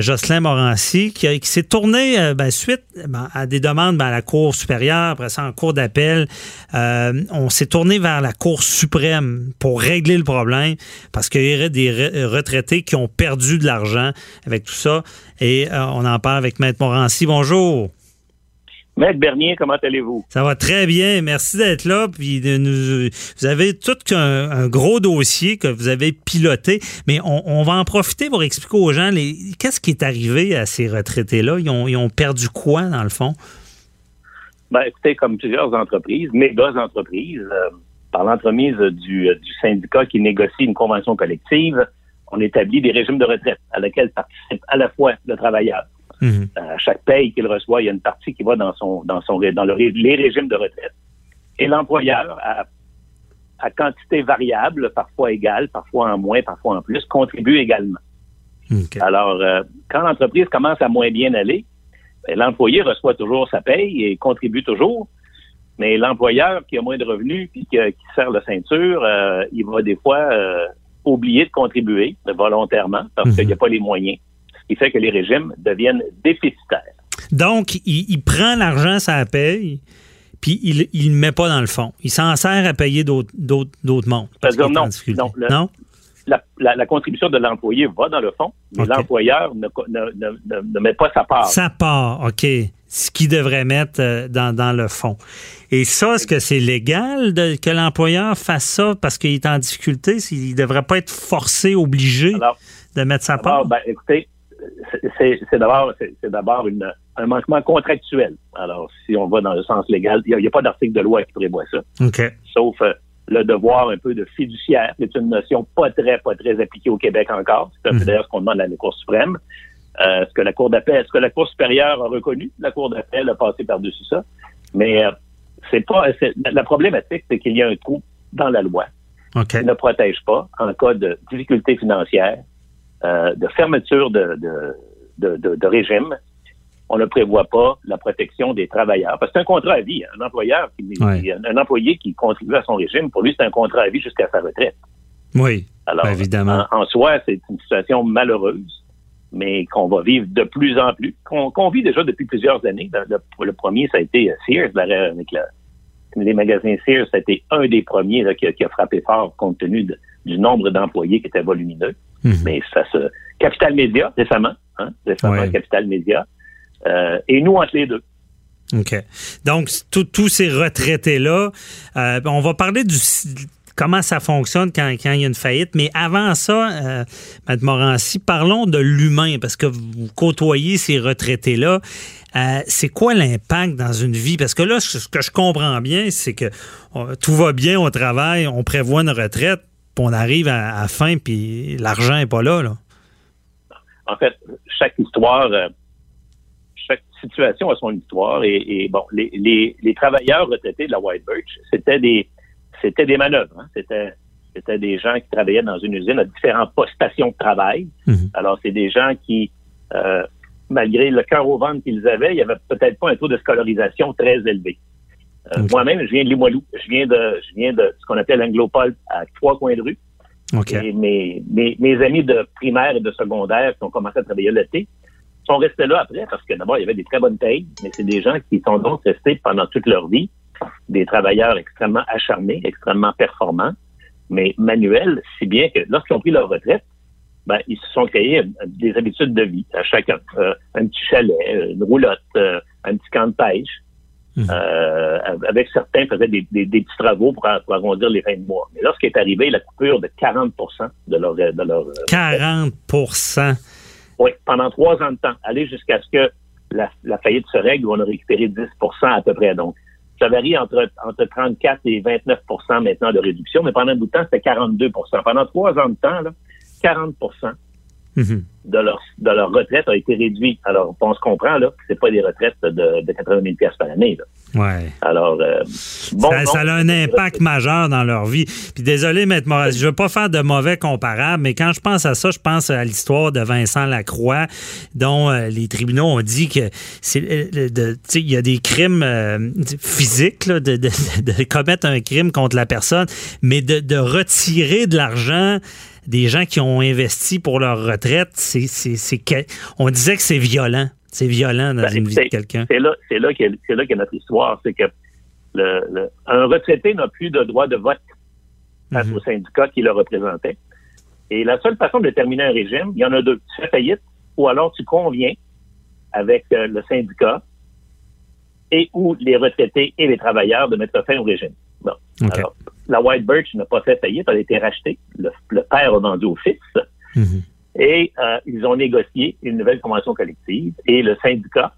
Jocelyn Morancy, qui, s'est tourné ben, suite ben, à des demandes ben, à la Cour supérieure, après ça en Cour d'appel. on s'est tourné vers la Cour suprême pour régler le problème parce qu'il y aurait des retraités qui ont perdu de l'argent avec tout ça. Et on en parle avec Maître Morancy. Bonjour. Maître Bernier, comment allez-vous? Ça va très bien. Merci d'être là. Puis de nous, vous avez tout un, gros dossier que vous avez piloté, mais on, va en profiter pour expliquer aux gens qu'est-ce qui est arrivé à ces retraités-là? Ils ont, perdu quoi, dans le fond? Ben, écoutez, comme plusieurs entreprises, méga entreprises, euh, par l'entremise du, du syndicat qui négocie une convention collective, on établit des régimes de retraite à laquelle participent à la fois le travailleur, Mhm. À chaque paye qu'il reçoit, il y a une partie qui va dans son dans son dans le, les régimes de retraite. Et l'employeur, à, à, quantité variable, parfois égale, parfois en moins, parfois en plus, contribue également. Alors, euh, quand l'entreprise commence à moins bien aller, ben, l'employé reçoit toujours sa paye et contribue toujours. Mais l'employeur qui a moins de revenus puis qui, qui serre la ceinture, euh, il va des fois euh, oublier de contribuer volontairement parce mhm. qu'il n'y a pas les moyens qui fait que les régimes deviennent déficitaires. Donc, il, prend l'argent, ça paye, puis il ne le met pas dans le fond. Il s'en sert à payer d'autres mondes. non, non, La, contribution de l'employé va dans le fond, mais l'employeur ne, met pas sa part. Sa part, OK. Ce qu'il devrait mettre euh, dans, le fond. Et ça, est-ce que c'est légal que l'employeur fasse ça parce qu'il est en difficulté? Il ne devrait pas être forcé, obligé de mettre sa part? Ben, écoutez, c'est d'abord c'est d'abord un manquement contractuel. Alors, si on va dans le sens légal, il n'y a, pas d'article de loi qui prévoit ça. Sauf euh, le devoir un peu de fiduciaire, qui est une notion pas très, pas très appliquée au Québec encore. C'est mhm. d'ailleurs ce qu'on demande à la Cour suprême. Euh, ce que la Cour d'appel, ce que la Cour supérieure a reconnu, la Cour d'appel a passé par-dessus ça. Mais euh, c'est pas la problématique, c'est qu'il y a un trou dans la loi qui ne protège pas en cas de difficulté financière euh, de fermeture de, de, de, de, régime. on ne prévoit pas la protection des travailleurs. Parce que c'est un contrat à vie. Un employeur, qui, Ouais. un employé qui contribue à son régime, pour lui, c'est un contrat à vie jusqu'à sa retraite. Oui, Alors, Ben, évidemment. En, en soi, c'est une situation malheureuse, mais qu'on va vivre de plus en plus, qu'on vit déjà depuis plusieurs années. Le, premier, ça a été euh, Sears, avec la- les magasins Sears, ça a été un des premiers là, qui, a, qui a frappé fort compte tenu de- du nombre d'employés qui était volumineux. Mhm. Mais ça se... Capital Média, récemment, hein, récemment, Ouais. Capital Média. Euh, et nous, entre les deux. OK. Donc, tous ces retraités-là, euh, on va parler du comment ça fonctionne quand, quand il y a une faillite. Mais avant ça, euh, Mme Morancy, parlons de l'humain, parce que vous côtoyez ces retraités-là. Euh, c'est quoi l'impact dans une vie? Parce que là, ce que je comprends bien, c'est que euh, tout va bien au travail, on prévoit une retraite, puis on arrive à, à la fin, puis l'argent n'est pas là. là. en fait, chaque histoire, euh, chaque situation a son histoire. Et, et bon, les, les, les travailleurs retraités de la White Birch, c'était des, c'était des manœuvres. hein. C'était, c'était des gens qui travaillaient dans une usine à différentes po- stations de travail. Mhm. Alors, c'est des gens qui, euh, malgré le cœur au ventre qu'ils avaient, il n'y avait peut-être pas un taux de scolarisation très élevé. Euh. Moi-même, je viens de Limoilou. Je viens de, je viens de ce qu'on appelle l'Anglopole à trois coins de rue. OK. Et mes, mes, mes amis de primaire et de secondaire qui ont commencé à travailler l'été sont restés là après parce que d'abord, il y avait des très bonnes payes, mais c'est des gens qui sont donc restés pendant toute leur vie, des travailleurs extrêmement acharnés, extrêmement performants, mais manuels, si bien que lorsqu'ils ont pris leur retraite, ben, ils se sont créés des habitudes de vie à chacun. Euh, un petit chalet, euh, une roulotte, euh, un petit camp de pêche. Mhm. Euh, avec certains faisaient des, des- des petits travaux pour, pour arrondir les fins de mois. Mais lorsqu'est arrivé la coupure de 40% de leur, de leur euh, 40 oui, pendant trois ans de temps, aller jusqu'à ce que la, la faillite se règle où on a récupéré 10% à peu près. Donc, ça varie entre, entre 34 et 29 maintenant de réduction, mais pendant un bout de temps, c'était 42% Pendant trois ans de temps, là, 40 Mhm. de leur, de leur retraite a été réduit. Alors, on se comprend là, que c'est pas des retraites de, de 80 000 pièces par année. Là. Ouais. Alors, euh, bon, ça, ça a un impact majeur dans leur vie. Puis désolé, Maître Moraz, je veux pas faire de mauvais comparables, mais quand je pense à ça, je pense à l'histoire de Vincent Lacroix, dont euh, les tribunaux ont dit que c'est euh, il y a des crimes euh, physiques là, de, de- de commettre un crime contre la personne, mais de, de retirer de l'argent des gens qui ont investi pour leur retraite, c'est, c'est, c'est on disait que c'est violent. C'est violent dans Ben, une vie de quelqu'un. C'est là, c'est là qu'est, notre histoire, c'est que le, le- un retraité n'a plus de droit de vote face Mhm. au syndicat qui le représentait. Et la seule façon de terminer un régime, il y en a deux. Tu fais faillite ou alors tu conviens avec euh, le syndicat et ou les retraités et les travailleurs de mettre fin au régime. Bon. Alors, la White Birch n'a pas fait faillite, elle a été rachetée. Le, le père a vendu au fils. Mhm. Et euh, ils ont négocié une nouvelle convention collective et le syndicat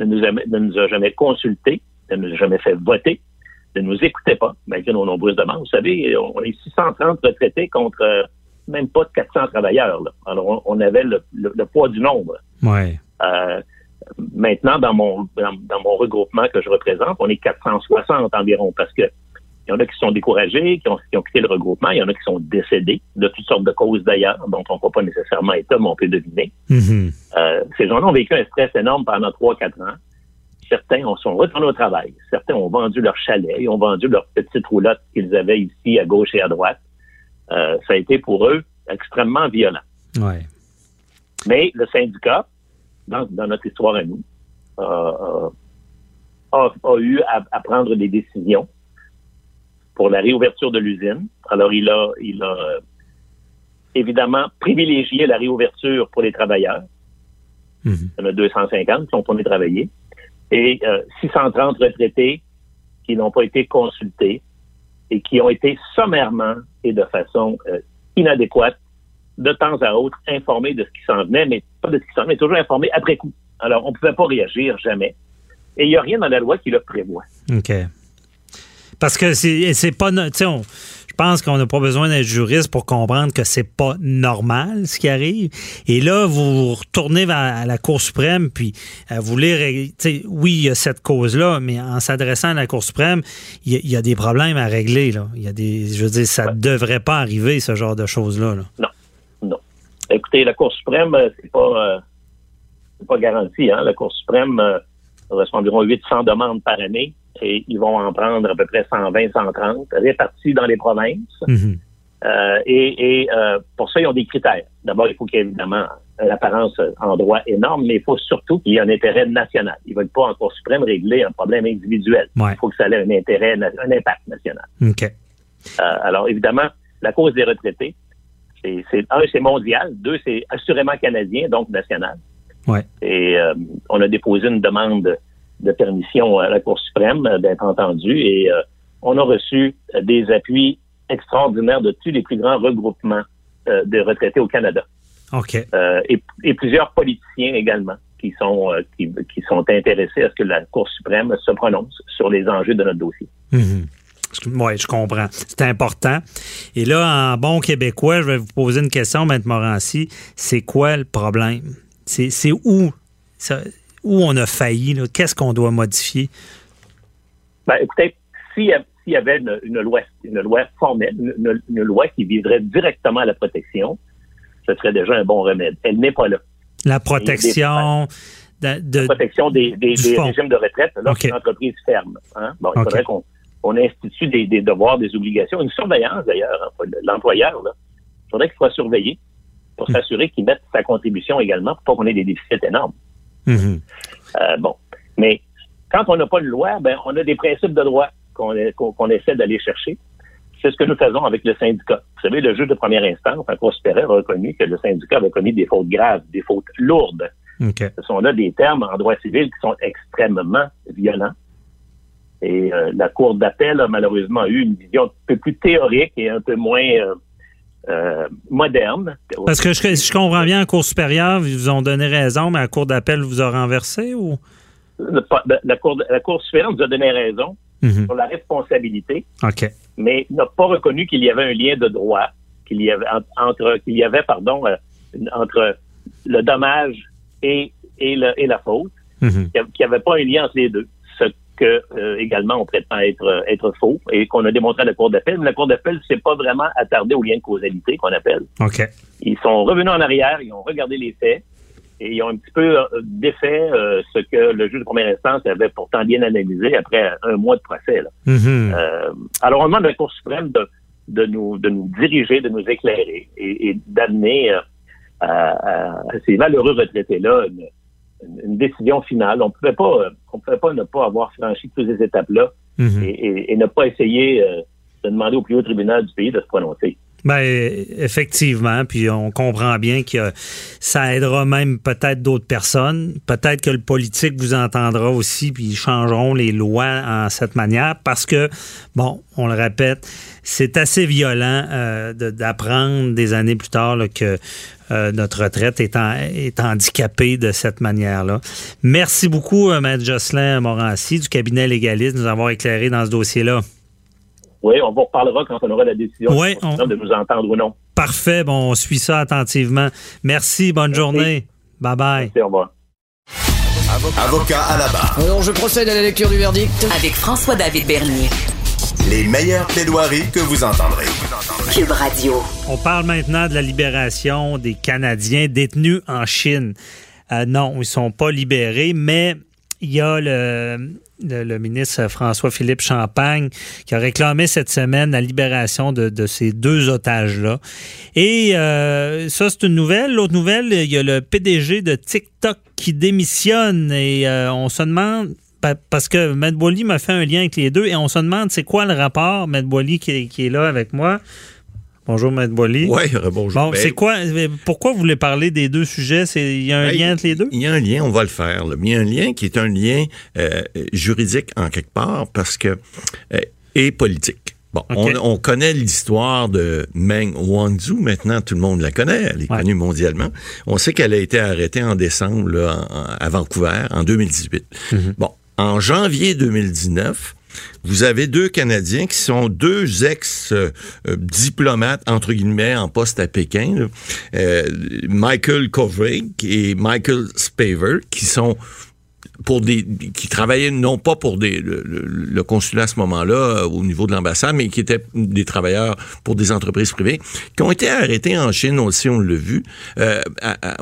ne nous, a, ne nous a jamais consultés, ne nous a jamais fait voter, ne nous écoutait pas, malgré nos nombreuses demandes. Vous savez, on est 630 retraités contre euh, même pas 400 travailleurs. là. Alors, on, on avait le, le- le poids du nombre. Ouais. Euh, maintenant, dans mon, dans, dans mon regroupement que je représente, on est 460 environ parce que il y en a qui sont découragés, qui ont, qui ont quitté le regroupement, il y en a qui sont décédés de toutes sortes de causes d'ailleurs, dont on ne peut pas nécessairement être mais on peut deviner. Mhm. Euh, ces gens-là ont vécu un stress énorme pendant 3-4 ans. Certains ont, sont retournés au travail. Certains ont vendu leur chalet, ils ont vendu leur petite roulotte qu'ils avaient ici à gauche et à droite. Euh, ça a été pour eux extrêmement violent. Ouais. Mais le syndicat, dans, dans notre histoire à nous, euh, euh, a, a eu à, à prendre des décisions pour la réouverture de l'usine. Alors, il a, il a euh, évidemment privilégié la réouverture pour les travailleurs. Mhm. Il y en a 250 qui ont tourné travailler. Et euh, 630 retraités qui n'ont pas été consultés et qui ont été sommairement et de façon euh, inadéquate, de temps à autre, informés de ce qui s'en venait, mais pas de ce qui s'en venait, mais toujours informés après coup. Alors, on ne pouvait pas réagir jamais. Et il n'y a rien dans la loi qui le prévoit. OK. Parce que c'est pas. no- tu sais, on- Je pense qu'on n'a pas besoin d'être juriste pour comprendre que c'est pas normal ce qui arrive. Et là, vous retournez vers à la Cour suprême, puis euh, vous voulez. régler- tu sais, Oui, il y a cette cause-là, mais en s'adressant à la Cour suprême, il y, a- il y a des problèmes à régler. Là. Il y a des. Je veux dire, ça ne devrait pas arriver, ce genre de choses-là. là. Non. Écoutez, la Cour suprême, euh, c'est pas. euh, c'est pas garanti. Hein? La Cour suprême euh, reçoit environ 800 demandes par année et ils vont en prendre à peu près 120, 130 répartis dans les provinces. Mhm. Euh, et et euh, pour ça, ils ont des critères. D'abord, il faut qu'il y ait évidemment une apparence en droit énorme, mais il faut surtout qu'il y ait un intérêt national. Ils ne veulent pas en Cour suprême régler un problème individuel. Ouais. Il faut que ça ait un intérêt, un impact national. Euh, alors, évidemment, la cause des retraités, c'est, c'est un, c'est mondial. Deux, c'est assurément canadien, donc national. Ouais. Et euh, on a déposé une demande de permission à la Cour suprême d'être entendu et euh, on a reçu des appuis extraordinaires de tous les plus grands regroupements euh, de retraités au Canada OK. Euh, et, et plusieurs politiciens également qui sont qui, qui sont intéressés à ce que la Cour suprême se prononce sur les enjeux de notre dossier. Mhm. Oui, je comprends. C'est important. Et là, en bon québécois, je vais vous poser une question, Maître Morancy. C'est quoi le problème? C'est c'est où, ça- où on a failli? Qu'est-ce qu'on doit modifier? Ben, écoutez, s'il y, a- s'il y avait une, une loi, une loi formelle, une, une- loi qui viserait directement à la protection, ce serait déjà un bon remède. Elle n'est pas là. La protection de, de- La protection des, des- des régimes de retraite lorsqu'une OK. entreprise ferme. Hein? Bon, il faudrait qu'on on institue des, des devoirs, des obligations, une surveillance d'ailleurs. hein, L'employeur, là, il faudrait qu'il soit surveillé pour Hmm. s'assurer qu'il mette sa contribution également pour pas qu'on ait des déficits énormes. Mhm. Euh, bon. Mais quand on n'a pas de loi, ben, on a des principes de droit qu'on essaie d'aller chercher. C'est ce que nous faisons avec le syndicat. Vous savez, le juge de première instance, en Cour supérieure, a reconnu que le syndicat avait commis des fautes graves, des fautes lourdes. Ce sont là des termes en droit civil qui sont extrêmement violents. Et euh, la Cour d'appel a malheureusement eu une vision un peu plus théorique et un peu moins euh, euh, moderne. Parce que je, comprends bien, en Cour supérieure, ils vous ont donné raison, mais la Cour d'appel vous a renversé ou? Le- la, Cour, la Cour supérieure nous a donné raison Mhm. sur la responsabilité OK. mais n'a pas reconnu qu'il y avait un lien de droit, qu'il y avait en- entre qu'il y avait pardon euh, entre le dommage et et, le- et la faute, Mhm. qu'il n'y avait pas un lien entre les deux, que euh, également on prétend être euh, être faux et qu'on a démontré à la Cour d'appel. Mais la Cour d'appel s'est pas vraiment attardée au lien de causalité qu'on appelle. OK. Ils sont revenus en arrière, ils ont regardé les faits et ils ont un petit peu euh, défait euh, ce que le juge de première instance avait pourtant bien analysé après un mois de procès. là. Mhm. Euh, alors, on demande à la Cour suprême de, de, nous, de nous diriger, de nous éclairer et, et d'amener à, à- ces malheureux retraités-là une, une- une décision finale. On pouvait pas, euh, on pouvait pas ne pas avoir franchi toutes ces étapes-là Mhm. et, et- et ne pas essayer euh, de demander au plus haut tribunal du pays de se prononcer. Ben, effectivement, puis on comprend bien que ça aidera même peut-être d'autres personnes. Peut-être que le politique vous entendra aussi, puis ils changeront les lois en cette manière, parce que, bon, on le répète, c'est assez violent euh, d'apprendre des années plus tard que euh, notre retraite est, en- est handicapée de cette manière-là. Merci beaucoup, euh, Maître Jocelyn Morancy du cabinet légaliste, de nous avoir éclairé dans ce dossier-là. Oui, on vous reparlera quand on aura la décision Cour suprême de nous entendre ou non. Parfait, bon, on suit ça attentivement. Merci, bonne journée. Bye bye. Merci, au revoir. Avocat à la barre. Alors, je procède à la lecture du verdict. Avec François-David Bernier. Les meilleures plaidoiries que vous entendrez. Cube Radio. On parle maintenant de la libération des Canadiens détenus en Chine. Euh, non, ils sont pas libérés, mais il y a le, le, ministre François-Philippe Champagne qui a réclamé cette semaine la libération de, de ces deux otages-là. Et euh, ça, c'est une nouvelle. L'autre nouvelle, il y a le PDG de TikTok qui démissionne et euh, on se demande pa- parce que Matt Boily m'a fait un lien avec les deux et on se demande c'est quoi le rapport, Matt Boily qui est là avec moi. Bonjour, Matt Boily. Oui, bonjour. Bon, Ben, c'est quoi, pourquoi vous voulez parler des deux sujets? Il y a un Ben, lien entre les deux? Il y a un lien, on va le faire. là. Il y a un lien qui est un lien euh, juridique en quelque part parce que euh, et politique. Bon, on, on connaît l'histoire de Meng Wanzhou. Maintenant, tout le monde la connaît. Elle est Ouais. connue mondialement. On sait qu'elle a été arrêtée en décembre là, en- en- à Vancouver en 2018. Mhm. Bon, en janvier 2019, vous avez deux Canadiens qui sont deux ex-diplomates, entre guillemets, en poste à Pékin. Euh, Michael Kovrig et Michael Spaver, qui sont pour des qui travaillaient non pas pour des le, le- consulat à ce moment-là euh, au niveau de l'ambassade, mais qui étaient des travailleurs pour des entreprises privées, qui ont été arrêtés en Chine aussi, on l'a vu, euh, à, à-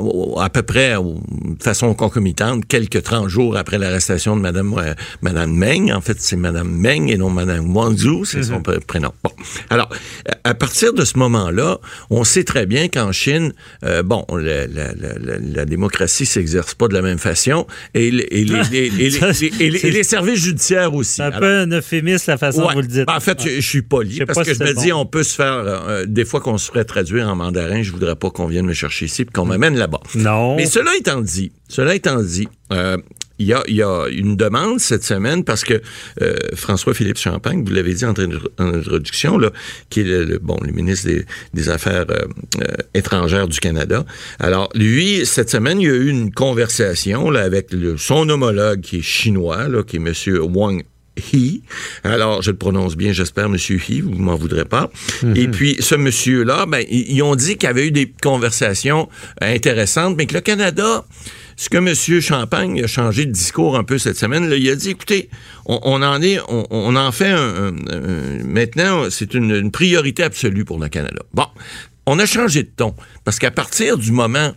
à peu près de façon concomitante, quelques 30 jours après l'arrestation de Madame euh, Madame Meng. En fait, c'est Madame Meng et non Madame Wang Zhu, c'est son pr- prénom. Bon, alors à partir de ce moment-là, on sait très bien qu'en Chine, euh, bon, la, la- la- la- démocratie s'exerce pas de la même façon et, et et les- et et et et services judiciaires aussi. C'est un peu un euphémisme la façon Ouais. dont vous le dites. Ben, en fait, je, je suis poli parce que si je me dis, on peut se faire, euh, des fois qu'on se ferait traduire en mandarin, je voudrais pas qu'on vienne me chercher ici puis qu'on m'amène là-bas. Non. Mais cela étant dit, cela étant dit, euh, il y, a, il y a une demande cette semaine parce que euh, François-Philippe Champagne, vous l'avez dit en, en introduction, là, qui est le, le- bon, le ministre des, des Affaires euh, euh, étrangères du Canada. Alors, lui, cette semaine, il y a eu une conversation là, avec le- son homologue qui est chinois, là, qui est M. Wang He. Alors, je le prononce bien, j'espère, Monsieur He, vous m'en voudrez pas. Et puis, ce monsieur-là, ben, ils ont dit qu'il y avait eu des conversations intéressantes, mais que le Canada, ce que Monsieur Champagne a changé de discours un peu cette semaine, là, il a dit, écoutez, on, en est, on, en fait un, maintenant, c'est une priorité absolue pour le Canada. Bon, on a changé de ton, parce qu'à partir du moment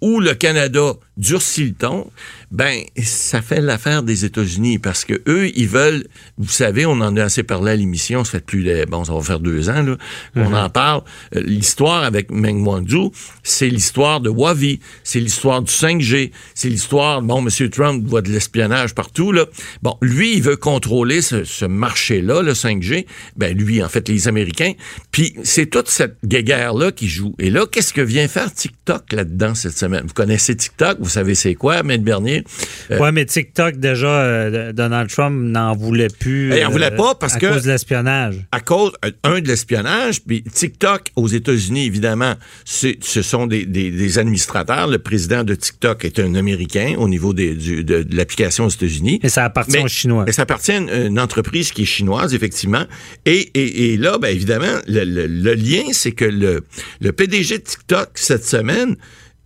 où le Canada durcit le ton, ben ça fait l'affaire des États-Unis parce que eux ils veulent, vous savez, on en a assez parlé à l'émission, ça fait plus de, bon ça va faire deux ans là, on en parle. Euh, L'histoire avec Meng Wanzhou, c'est l'histoire de Huawei, c'est l'histoire du 5G, c'est l'histoire, bon, M. Trump voit de l'espionnage partout là. Bon, lui il veut contrôler ce, ce marché-là, le 5G. Ben lui, en fait, les Américains. Puis c'est toute cette guéguerre-là qui joue. Et là, qu'est-ce que vient faire TikTok là-dedans cette semaine? Vous connaissez TikTok, vous savez c'est quoi, Maître Bernier? Euh, Ouais, mais TikTok, déjà, euh, Donald Trump n'en voulait plus. Eh, il en voulait pas parce à que- cause de l'espionnage. à cause, euh, un, de l'espionnage, puis TikTok aux États-Unis, évidemment, ce sont des, des- des administrateurs. Le président de TikTok est un Américain au niveau des- du- de, de l'application aux États-Unis. Mais ça appartient aux Chinois. Mais ça appartient à une, une entreprise qui est chinoise, effectivement. Et, et, et là, ben, évidemment, le, le- le lien, c'est que le, le PDG de TikTok, cette semaine,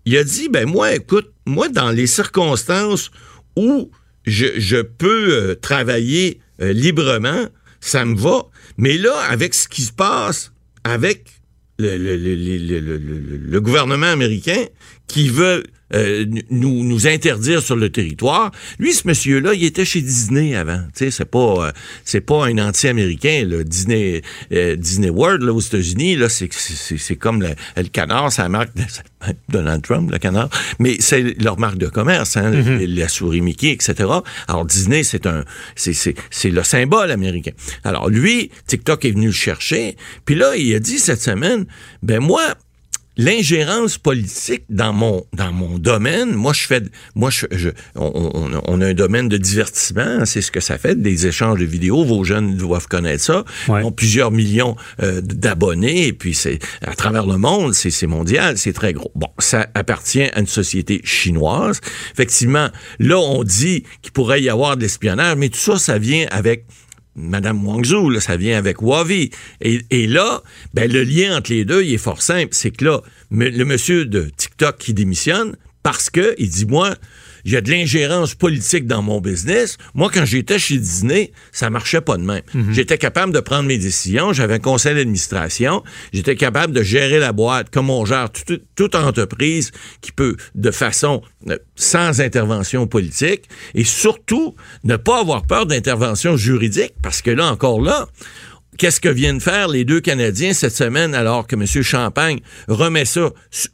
il a dit, ben moi, écoute, moi, dans les circonstances où je, je peux euh, travailler euh, librement, ça me va. Mais là, avec ce qui se passe avec le, le- le- le- gouvernement américain qui veut euh, nous, nous interdire sur le territoire. Lui, ce monsieur-là, il était chez Disney avant. Tu sais, c'est pas, euh, c'est pas un anti-américain. Disney, euh, Disney World là, aux États-Unis, là, c'est, c'est, c'est comme le, le canard, c'est la marque de Donald Trump, le canard, mais c'est leur marque de commerce, hein, la souris Mickey, etc. Alors Disney, c'est un, c'est, c'est, c'est le symbole américain. Alors lui, TikTok est venu le chercher, puis là, il a dit cette semaine, ben moi, l'ingérence politique dans mon dans mon domaine, moi je fais moi je, je- on, on- on a un domaine de divertissement, c'est ce que ça fait des échanges de vidéos, vos jeunes doivent connaître ça. Ouais. Ils ont plusieurs millions euh, d'abonnés et puis c'est à travers le monde, c'est c'est mondial, c'est très gros. Bon, ça appartient à une société chinoise. Effectivement, là on dit qu'il pourrait y avoir de l'espionnage, mais tout ça ça vient avec Madame Wangzhou, ça vient avec Huawei. Et, et là, ben, le lien entre les deux, il est fort simple. C'est que là, le monsieur de TikTok qui démissionne parce que il dit, moi, il y a de l'ingérence politique dans mon business. Moi, quand j'étais chez Disney, ça marchait pas de même. J'étais capable de prendre mes décisions. J'avais un conseil d'administration. J'étais capable de gérer la boîte comme on gère toute, toute entreprise qui peut, de façon euh, sans intervention politique, et surtout ne pas avoir peur d'intervention juridique, parce que là, encore là, Qu'est-ce que viennent faire les deux Canadiens cette semaine alors que M. Champagne remet ça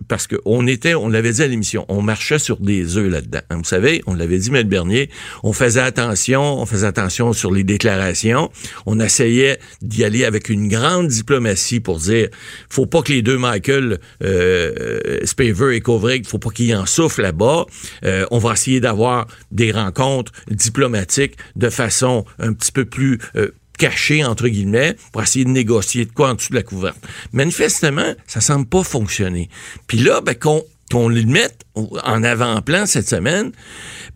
parce qu'on était, on l'avait dit à l'émission, on marchait sur des œufs là-dedans. Hein, Vous savez, on l'avait dit, M. Bernier, on faisait attention, on faisait attention sur les déclarations, on essayait d'y aller avec une grande diplomatie pour dire, faut pas que les deux Michael, euh, Spaver et Kovrig, faut pas qu'ils en souffrent là-bas. Euh, on va essayer d'avoir des rencontres diplomatiques de façon un petit peu plus euh, caché, entre guillemets, pour essayer de négocier de quoi en dessous de la couverte. Manifestement, ça semble pas fonctionner. Puis là, ben, qu'on le mette en avant-plan cette semaine,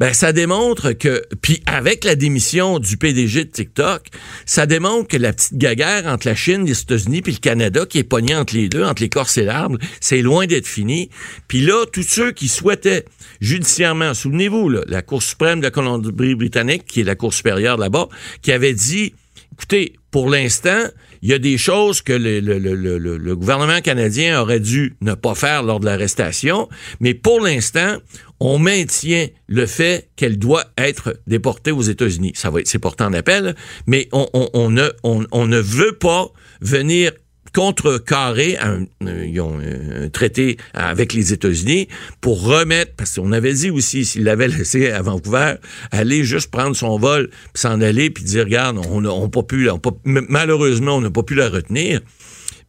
ben ça démontre que, puis avec la démission du PDG de TikTok, ça démontre que la petite gaguerre entre la Chine, les États-Unis puis le Canada qui est pogné entre les deux, entre l'écorce et l'arbre, c'est loin d'être fini. Puis là, tous ceux qui souhaitaient judiciairement, souvenez-vous, la Cour suprême de la Colombie-Britannique, qui est la Cour supérieure là-bas, qui avait dit, écoutez, pour l'instant, il y a des choses que le, gouvernement canadien aurait dû ne pas faire lors de l'arrestation, mais pour l'instant, on maintient le fait qu'elle doit être déportée aux États-Unis. Ça va être, c'est porté en appel, mais on ne veut pas venir contrecarrer un, ils ont un traité avec les États-Unis pour remettre, parce qu'on avait dit aussi, s'il l'avait laissé à Vancouver, aller juste prendre son vol, puis s'en aller, puis dire, regarde, on n'a pas pu, on pas, malheureusement, on n'a pas pu la retenir.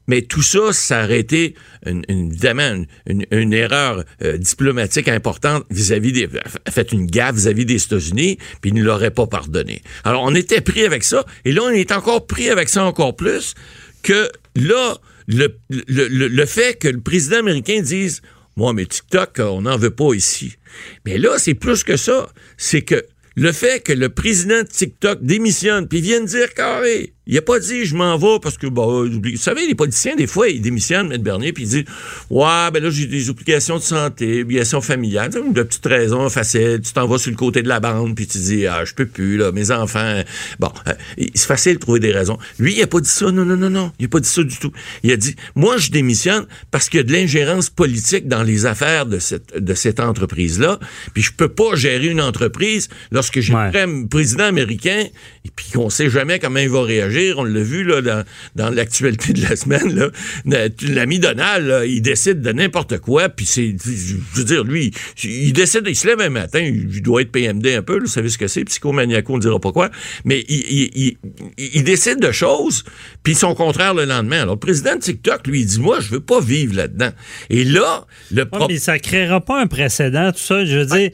Mais tout ça, ça aurait été une, évidemment une, une, erreur euh, diplomatique importante vis-à-vis des... fait une gaffe vis-à-vis des États-Unis, puis ils ne l'auraient pas pardonné. Alors, on était pris avec ça, et là, on est encore pris avec ça encore plus, que là, le, fait que le président américain dise Moi, mais TikTok, on n'en veut pas ici. Mais là, c'est plus que ça. C'est que le fait que le président de TikTok démissionne, puis vienne dire carré, il a pas dit je m'en vais parce que, bon, vous savez, les politiciens, des fois, ils démissionnent, M. Bernier, puis ils disent Ouais, ben là, j'ai des obligations de santé, obligations familiales. De petites raisons facile. Tu t'en vas sur le côté de la bande, puis tu dis Ah, je peux plus, là, mes enfants. Bon, euh, c'est facile de trouver des raisons. Lui, il a pas dit ça. Non, non, non, non. Il a pas dit ça du tout. Il a dit Moi, je démissionne parce qu'il y a de l'ingérence politique dans les affaires de cette, de cette entreprise-là. Puis je peux pas gérer une entreprise lorsque j'ai un président américain et puis qu'on sait jamais comment il va réagir on l'a vu là, dans, dans l'actualité de la semaine. L'ami Donald, il décide de n'importe quoi, puis c'est, je veux dire, lui, il décide, il se lève un matin, il doit être PMD un peu, vous savez ce que c'est, psychomaniaco, on ne dira pas quoi, mais il, il, décide de choses, puis son contraire le lendemain. Alors, le président de TikTok, lui, il dit, moi, je veux pas vivre là-dedans. Et là, le... Ouais, mais ça créera pas un précédent, tout ça, je veux dire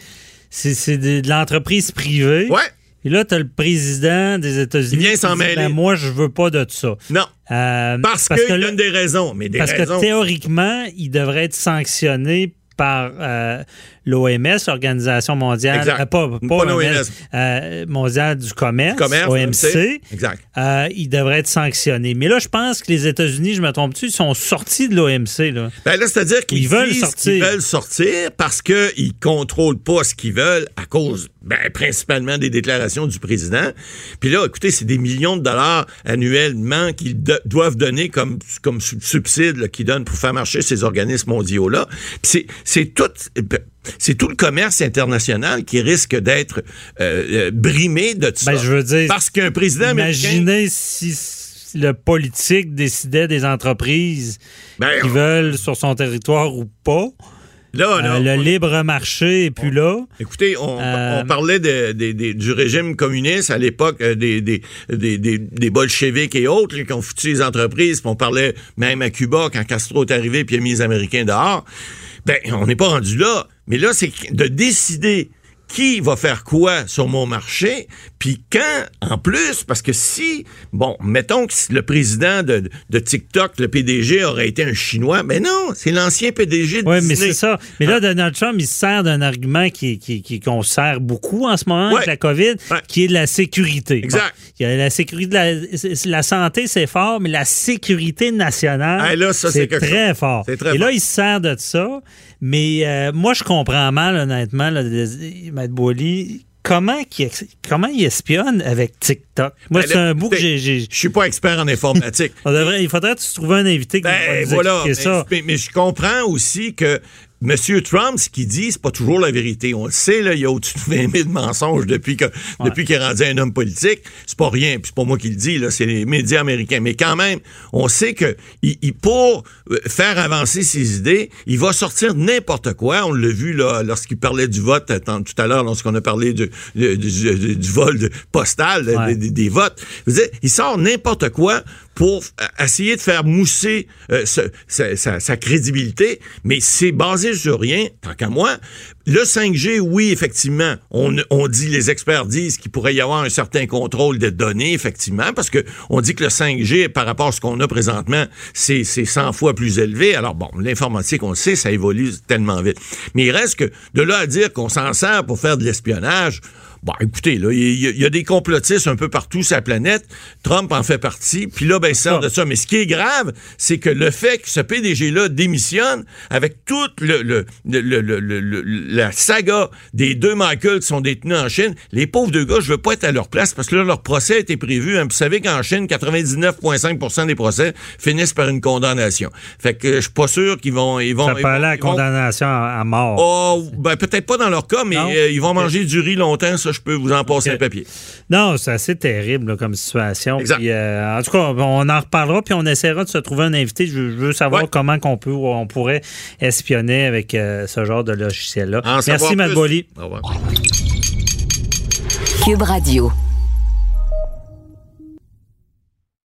c'est de, de l'entreprise privée. Ouais. Et là, tu as le président des États-Unis. Il vient s'en mêler. Ben, moi, je veux pas de ça. Non. Euh, parce, parce y a des raisons. Mais des parce que théoriquement, il devrait être sanctionné par euh, l'OMS, l'Organisation mondiale. Euh, pas, pas, pas l'OMS, euh, mondiale du commerce, commerce OMC. Exact. Euh, il devrait être sanctionné. Mais là, je pense que les États-Unis, je me trompe-tu, ils sont sortis de l'OMC. Là. Ben là, c'est-à-dire qu'ils veulent sortir. Ils veulent sortir parce qu'ils contrôlent pas ce qu'ils veulent à cause, ben, principalement des déclarations du président. Puis là, écoutez, c'est des millions de dollars annuellement qu'ils doivent donner comme, comme subside qu'ils donnent pour faire marcher ces organismes mondiaux-là. Puis c'est tout c'est tout le commerce international qui risque d'être euh, euh, brimé de tout ben, ça. Je veux dire, parce qu'un président imaginez si le politique décidait des entreprises ben, qui veulent sur son territoire ou pas. Là, là, euh, le libre marché et puis là. Écoutez, on, on parlait de, de, du régime communiste à l'époque des, des, des, bolcheviks et autres qui ont foutu les entreprises. Puis on parlait même à Cuba quand Castro est arrivé puis a mis les Américains dehors. Ben, on n'est pas rendu là. Mais là, c'est de décider qui va faire quoi sur mon marché, puis quand, en plus, parce que si, bon, mettons que le président de, de TikTok, le PDG, aurait été un Chinois, mais non, c'est l'ancien PDG de Oui, mais c'est ça. Mais là, Donald Trump, il sert d'un argument qui, qui, qui, qu'on sert beaucoup en ce moment avec la COVID, qui est de la sécurité. Exact. il y a la sécurité, la, la santé, c'est fort, mais la sécurité nationale, là, ça, c'est, très fort. C'est très Et fort. là, il se sert de ça. Mais euh, moi, je comprends mal, honnêtement, là, Matt Boily, comment, il, comment il espionne avec TikTok? Moi, Ben, c'est un bout que j'ai. Je suis pas expert en informatique. On devrait- il faudrait que tu trouves un invité qui Ben, nous voilà. Mais, expliquer ça. mais- mais je comprends aussi que M. Trump, ce qu'il dit, c'est pas toujours la vérité. On le sait, là, il y a au-dessus de 20 000 mensonges depuis que depuis qu'il est rendu un homme politique. C'est pas rien, puis c'est pas moi qui le dis, là, c'est les médias américains. Mais quand même, on sait que il, il- pour euh, faire avancer ses idées, il va sortir n'importe quoi. On l'a vu là lorsqu'il parlait du vote euh, tout à l'heure, lorsqu'on a parlé du, du, du- du vol de postal, Ouais. des, des votes. Dire, il sort n'importe quoi pour euh, essayer de faire mousser euh, sa- sa crédibilité, mais c'est basé sur rien, tant qu'à moi. le 5G, oui, effectivement, on, on dit, les experts disent qu'il pourrait y avoir un certain contrôle des données, effectivement, parce que on dit que le 5G, par rapport à ce qu'on a présentement, c'est 100 fois plus élevé. Alors bon, l'informatique, on le sait, ça évolue tellement vite. Mais il reste que de là à dire qu'on s'en sert pour faire de l'espionnage, Bon, écoutez, là, il y, a des complotistes un peu partout sur la planète. Trump en fait partie. Puis là, ben, sort de ça. Mais ce qui est grave, c'est que le fait que ce PDG-là démissionne avec toute le, le, le, la saga des deux Michael qui sont détenus en Chine, les pauvres deux gars, je veux pas être à leur place parce que là, leur procès a été prévu. Hein. Vous savez qu'en Chine, 99,5% des procès finissent par une condamnation. Fait que je suis pas sûr qu'ils vont... Ils vont ça peut aller à condamnation à mort. Oh, ben, peut-être pas dans leur cas, mais euh, ils vont manger du riz longtemps, je peux vous en passer un papier. Non, c'est assez terrible comme situation. Euh, en tout cas, on en reparlera, puis on essaiera de se trouver un invité. Je, veux savoir comment on, peut, on pourrait espionner avec euh, ce genre de logiciel-là. Merci, Matt Au revoir. Cube Radio.